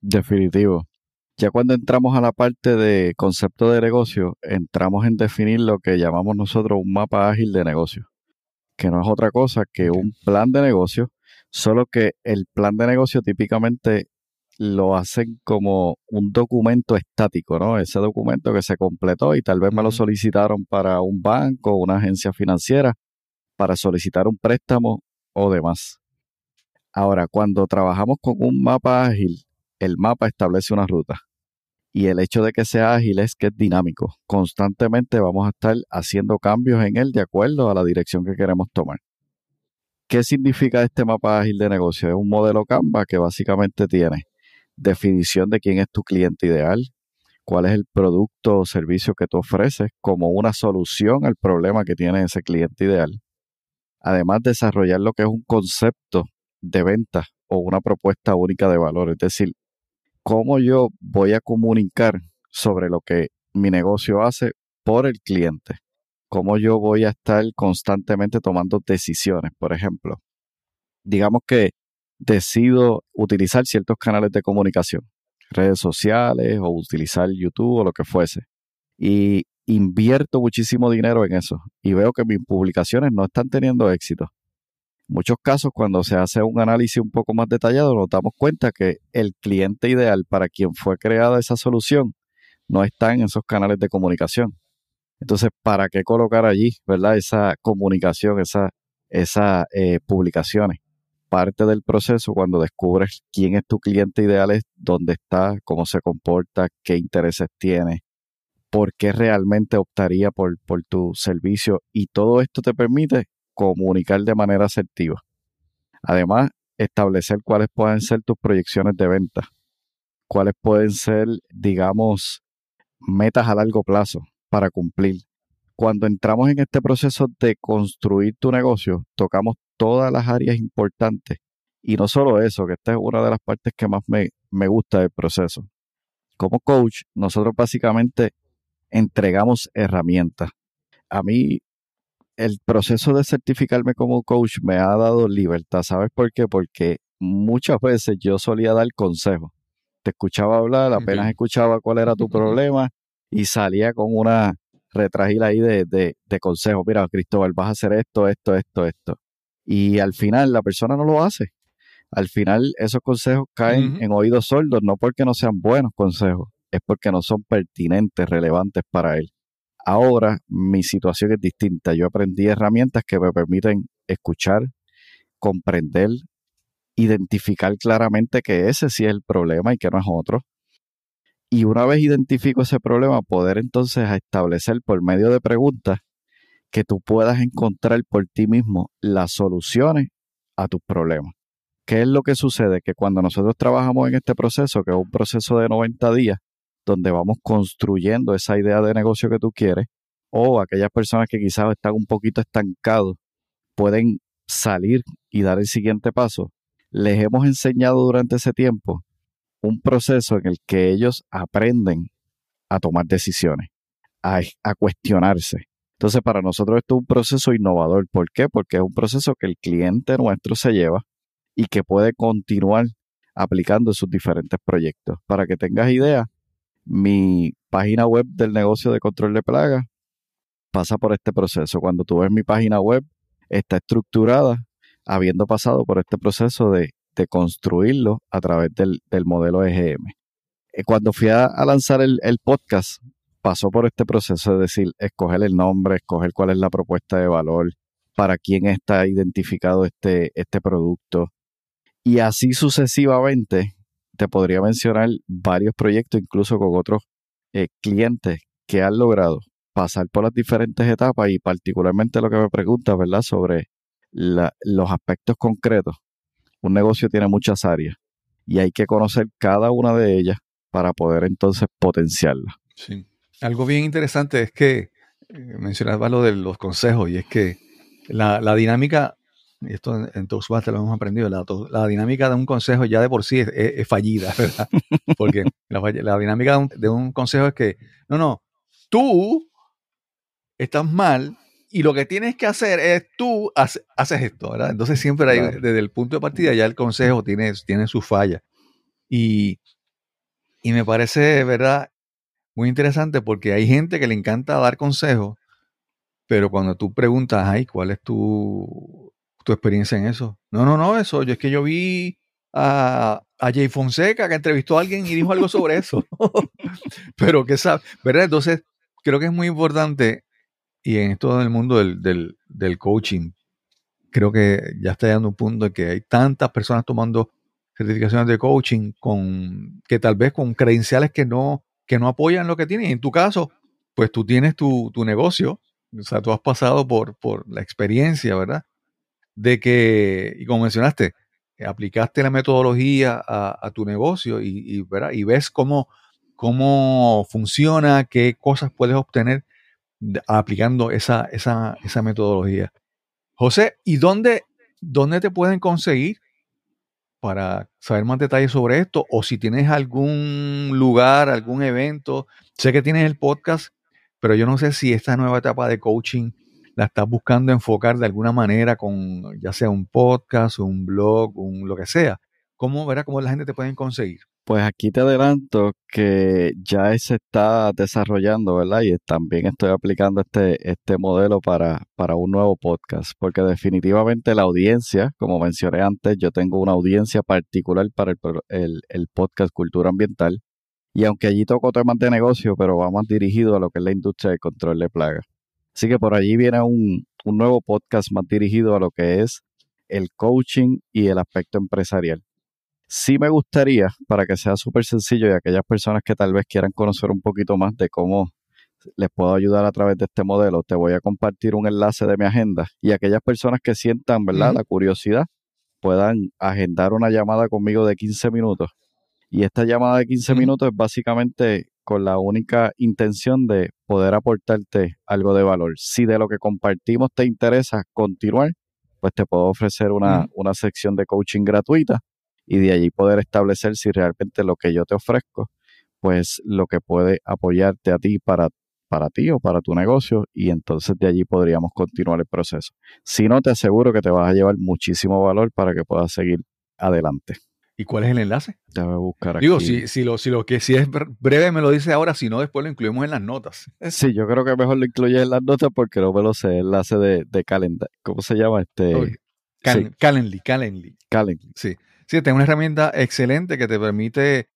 Definitivo. Ya cuando entramos a la parte de concepto de negocio, entramos en definir lo que llamamos nosotros un mapa ágil de negocio, que no es otra cosa que un plan de negocio, solo que el plan de negocio típicamente lo hacen como un documento estático, ¿no? Ese documento que se completó y tal vez me lo solicitaron para un banco una agencia financiera para solicitar un préstamo o demás. Ahora, cuando trabajamos con un mapa ágil, el mapa establece una ruta. Y el hecho de que sea ágil es que es dinámico. Constantemente vamos a estar haciendo cambios en él de acuerdo a la dirección que queremos tomar. ¿Qué significa este mapa ágil de negocio? Es un modelo Canva que básicamente tiene definición de quién es tu cliente ideal, cuál es el producto o servicio que tú ofreces como una solución al problema que tiene ese cliente ideal. Además, desarrollar lo que es un concepto de venta o una propuesta única de valor, es decir, cómo yo voy a comunicar sobre lo que mi negocio hace por el cliente, cómo yo voy a estar constantemente tomando decisiones, por ejemplo. Digamos que decido utilizar ciertos canales de comunicación, redes sociales o utilizar YouTube o lo que fuese. Y invierto muchísimo dinero en eso y veo que mis publicaciones no están teniendo éxito. En muchos casos, cuando se hace un análisis un poco más detallado, nos damos cuenta que el cliente ideal para quien fue creada esa solución no está en esos canales de comunicación. Entonces, ¿para qué colocar allí, verdad, esa comunicación, esas esa, eh, publicaciones? Parte del proceso cuando descubres quién es tu cliente ideal, es dónde está, cómo se comporta, qué intereses tiene, por qué realmente optaría por, por tu servicio y todo esto te permite comunicar de manera asertiva. Además, establecer cuáles pueden ser tus proyecciones de venta, cuáles pueden ser, digamos, metas a largo plazo para cumplir. Cuando entramos en este proceso de construir tu negocio, tocamos todas las áreas importantes. Y no solo eso, que esta es una de las partes que más me, me gusta del proceso. Como coach, nosotros básicamente entregamos herramientas. A mí, el proceso de certificarme como coach me ha dado libertad. ¿Sabes por qué? Porque muchas veces yo solía dar consejos. Te escuchaba hablar, apenas escuchaba cuál era tu problema y salía con una retragila ahí de, de, de consejos. Mira, Cristóbal, vas a hacer esto, esto, esto, esto. Y al final la persona no lo hace. Al final esos consejos caen en oídos sordos, no porque no sean buenos consejos, es porque no son pertinentes, relevantes para él. Ahora mi situación es distinta. Yo aprendí herramientas que me permiten escuchar, comprender, identificar claramente que ese sí es el problema y que no es otro. Y una vez identifico ese problema, poder entonces establecer por medio de preguntas que tú puedas encontrar por ti mismo las soluciones a tus problemas. ¿Qué es lo que sucede? Que cuando nosotros trabajamos en este proceso, que es un proceso de 90 días, donde vamos construyendo esa idea de negocio que tú quieres, o aquellas personas que quizás están un poquito estancados, pueden salir y dar el siguiente paso, les hemos enseñado durante ese tiempo un proceso en el que ellos aprenden a tomar decisiones, a, a cuestionarse, entonces, para nosotros esto es un proceso innovador. ¿Por qué? Porque es un proceso que el cliente nuestro se lleva y que puede continuar aplicando sus diferentes proyectos. Para que tengas idea, mi página web del negocio de control de plagas pasa por este proceso. Cuando tú ves mi página web, está estructurada habiendo pasado por este proceso de, construirlo a través del, modelo EGM. Eh, cuando fui a, lanzar el, podcast, pasó por este proceso de decir, escoger el nombre, escoger cuál es la propuesta de valor, para quién está identificado este, este producto. Y así sucesivamente, te podría mencionar varios proyectos, incluso con otros eh, clientes que han logrado pasar por las diferentes etapas y particularmente lo que me pregunta, ¿verdad? Sobre los aspectos concretos. Un negocio tiene muchas áreas y hay que conocer cada una de ellas para poder entonces potenciarla. Sí. Algo bien interesante es que eh, mencionabas lo de los consejos y es que la, dinámica, y esto en, en lo hemos aprendido, la, dinámica de un consejo ya de por sí es, fallida, ¿verdad? Porque la, dinámica de un, consejo es que, no, no, tú estás mal y lo que tienes que hacer es tú haces esto, ¿verdad? Entonces siempre hay, desde el punto de partida ya el consejo tiene, tiene su falla. Y, y me parece, ¿verdad? Muy interesante porque hay gente que le encanta dar consejos, pero cuando tú preguntas, ay, ¿cuál es tu, tu experiencia en eso? No, no, no, eso, yo es que yo vi a, a Jay Fonseca que entrevistó a alguien y dijo algo sobre eso. pero ¿qué sabe? ¿Verdad? Entonces, creo que es muy importante, y en todo el mundo del, del, del coaching, creo que ya está llegando un punto en que hay tantas personas tomando certificaciones de coaching con que tal vez con credenciales que no que no apoyan lo que tienen. En tu caso, pues tú tienes tu, negocio, o sea, tú has pasado por, por la experiencia, ¿verdad? de que, y como mencionaste, aplicaste la metodología a, tu negocio y, y, y ves cómo, cómo funciona, qué cosas puedes obtener aplicando esa, esa, esa metodología. José, ¿y dónde, dónde te pueden conseguir para saber más detalles sobre esto? O si tienes algún lugar, algún evento. Sé que tienes el podcast, pero yo no sé si esta nueva etapa de coaching la estás buscando enfocar de alguna manera con ya sea un podcast, un blog, un lo que sea. ¿Cómo, verá cómo la gente te puede conseguir? Pues aquí te adelanto que ya se está desarrollando, ¿verdad? Y también estoy aplicando este, este modelo para, para un nuevo podcast, porque definitivamente la audiencia, como mencioné antes, yo tengo una audiencia particular para el, el, podcast Cultura Ambiental, y aunque allí toco temas de negocio, pero va más dirigido a lo que es la industria de control de plagas. Así que por allí viene un, un nuevo podcast más dirigido a lo que es el coaching y el aspecto empresarial. Sí me gustaría, para que sea súper sencillo y aquellas personas que tal vez quieran conocer un poquito más de cómo les puedo ayudar a través de este modelo, te voy a compartir un enlace de mi agenda y aquellas personas que sientan, ¿verdad?, la curiosidad, puedan agendar una llamada conmigo de 15 minutos. Y esta llamada de 15 minutos es básicamente con la única intención de poder aportarte algo de valor. Si de lo que compartimos te interesa continuar, pues te puedo ofrecer una, una sección de coaching gratuita y de allí poder establecer si realmente lo que yo te ofrezco, pues lo que puede apoyarte a ti para, para ti o para tu negocio y entonces de allí podríamos continuar el proceso. Si no, te aseguro que te vas a llevar muchísimo valor para que puedas seguir adelante. ¿Y cuál es el enlace? Déjame buscar aquí. Digo, si, si, lo, si lo que si es breve me lo dice ahora, si no, después lo incluimos en las notas. Sí, yo creo que mejor lo incluyes en las notas porque no me lo sé. Enlace de, de calendar. ¿Cómo se llama este? Calendly, Calendly. Calendly. Sí. Sí, tengo una herramienta excelente que te permite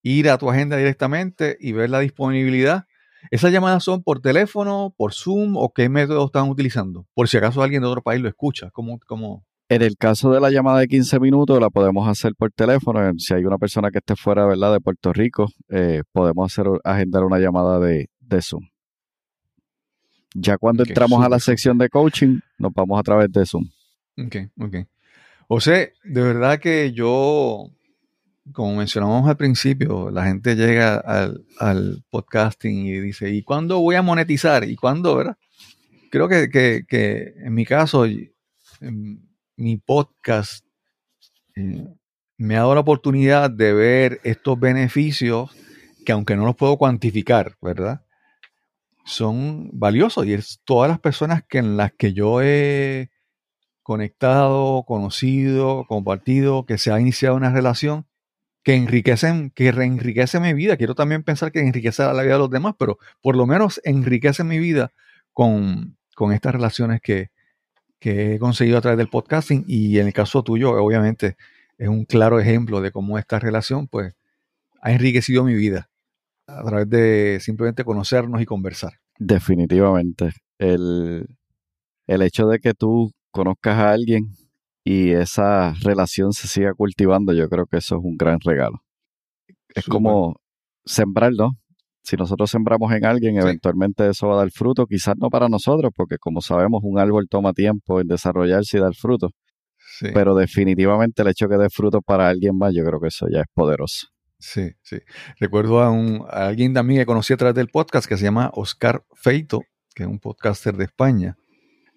ir a tu agenda directamente y ver la disponibilidad. ¿Esas llamadas son por teléfono, por Zoom o qué método están utilizando? Por si acaso alguien de otro país lo escucha. ¿Cómo, cómo? En el caso de la llamada de 15 minutos, la podemos hacer por teléfono. Si hay una persona que esté fuera ¿verdad? de Puerto Rico, eh, podemos hacer, agendar una llamada de, Zoom. Ya cuando entramos a la sección de coaching, nos vamos a través de Zoom. Ok, ok. José, de verdad que yo, como mencionamos al principio, la gente llega al, podcasting y dice, ¿y cuándo voy a monetizar? ¿Y cuándo, verdad? Creo que, en mi caso, mi podcast eh, me ha dado la oportunidad de ver estos beneficios que aunque no los puedo cuantificar, ¿verdad? Son valiosos y es todas las personas que en las que yo he conectado, conocido, compartido, que se ha iniciado una relación que enriquecen, que reenriquece mi vida. Quiero también pensar que enriquece la vida de los demás, pero por lo menos enriquece mi vida con, estas relaciones que, que he conseguido a través del podcasting. Y en el caso tuyo, obviamente, es un claro ejemplo de cómo esta relación, pues, ha enriquecido mi vida a través de simplemente conocernos y conversar. Definitivamente. El, el hecho de que tú conozcas a alguien y esa relación se siga cultivando, yo creo que eso es un gran regalo. Es como sembrar, ¿no? Si nosotros sembramos en alguien, eventualmente eso va a dar fruto, quizás no para nosotros, porque como sabemos, un árbol toma tiempo en desarrollarse y dar fruto. Pero definitivamente el hecho que dé fruto para alguien más, yo creo que eso ya es poderoso. Sí, sí. Recuerdo a, un, a alguien también que conocí a través del podcast que se llama Oscar Feito, que es un podcaster de España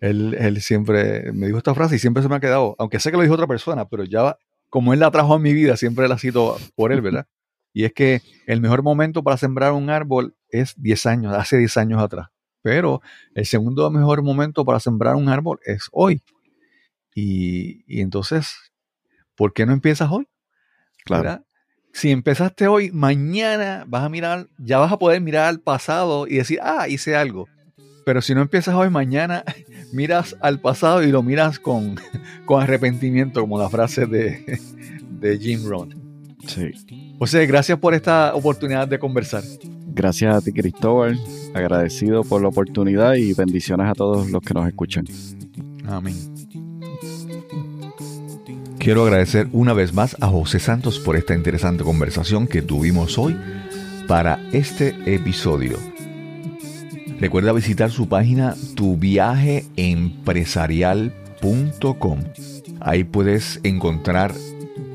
él, siempre me dijo esta frase y siempre se me ha quedado, aunque sé que lo dijo otra persona, pero ya como él la trajo a mi vida, siempre la cito por él, ¿verdad? Y es que el mejor momento para sembrar un árbol es 10 años, hace 10 años atrás. Pero el segundo mejor momento para sembrar un árbol es hoy. Y, y entonces, ¿por qué no empiezas hoy? Claro. Si empezaste hoy, mañana vas a mirar, ya vas a poder mirar al pasado y decir, ah, hice algo. Pero si no empiezas hoy, mañana miras al pasado y lo miras con, con arrepentimiento, como la frase de, de Jim Rohn. Sí. José, gracias por esta oportunidad de conversar. Gracias a ti, Cristóbal. Agradecido por la oportunidad y bendiciones a todos los que nos escuchan. Amén. Quiero agradecer una vez más a José Santos por esta interesante conversación que tuvimos hoy para este episodio. Recuerda visitar su página tuviajeempresarial.com Ahí puedes encontrar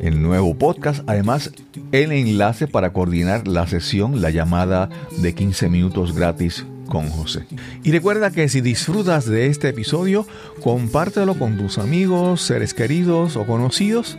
el nuevo podcast, además el enlace para coordinar la sesión, la llamada de 15 minutos gratis con José. Y recuerda que si disfrutas de este episodio, compártelo con tus amigos, seres queridos o conocidos.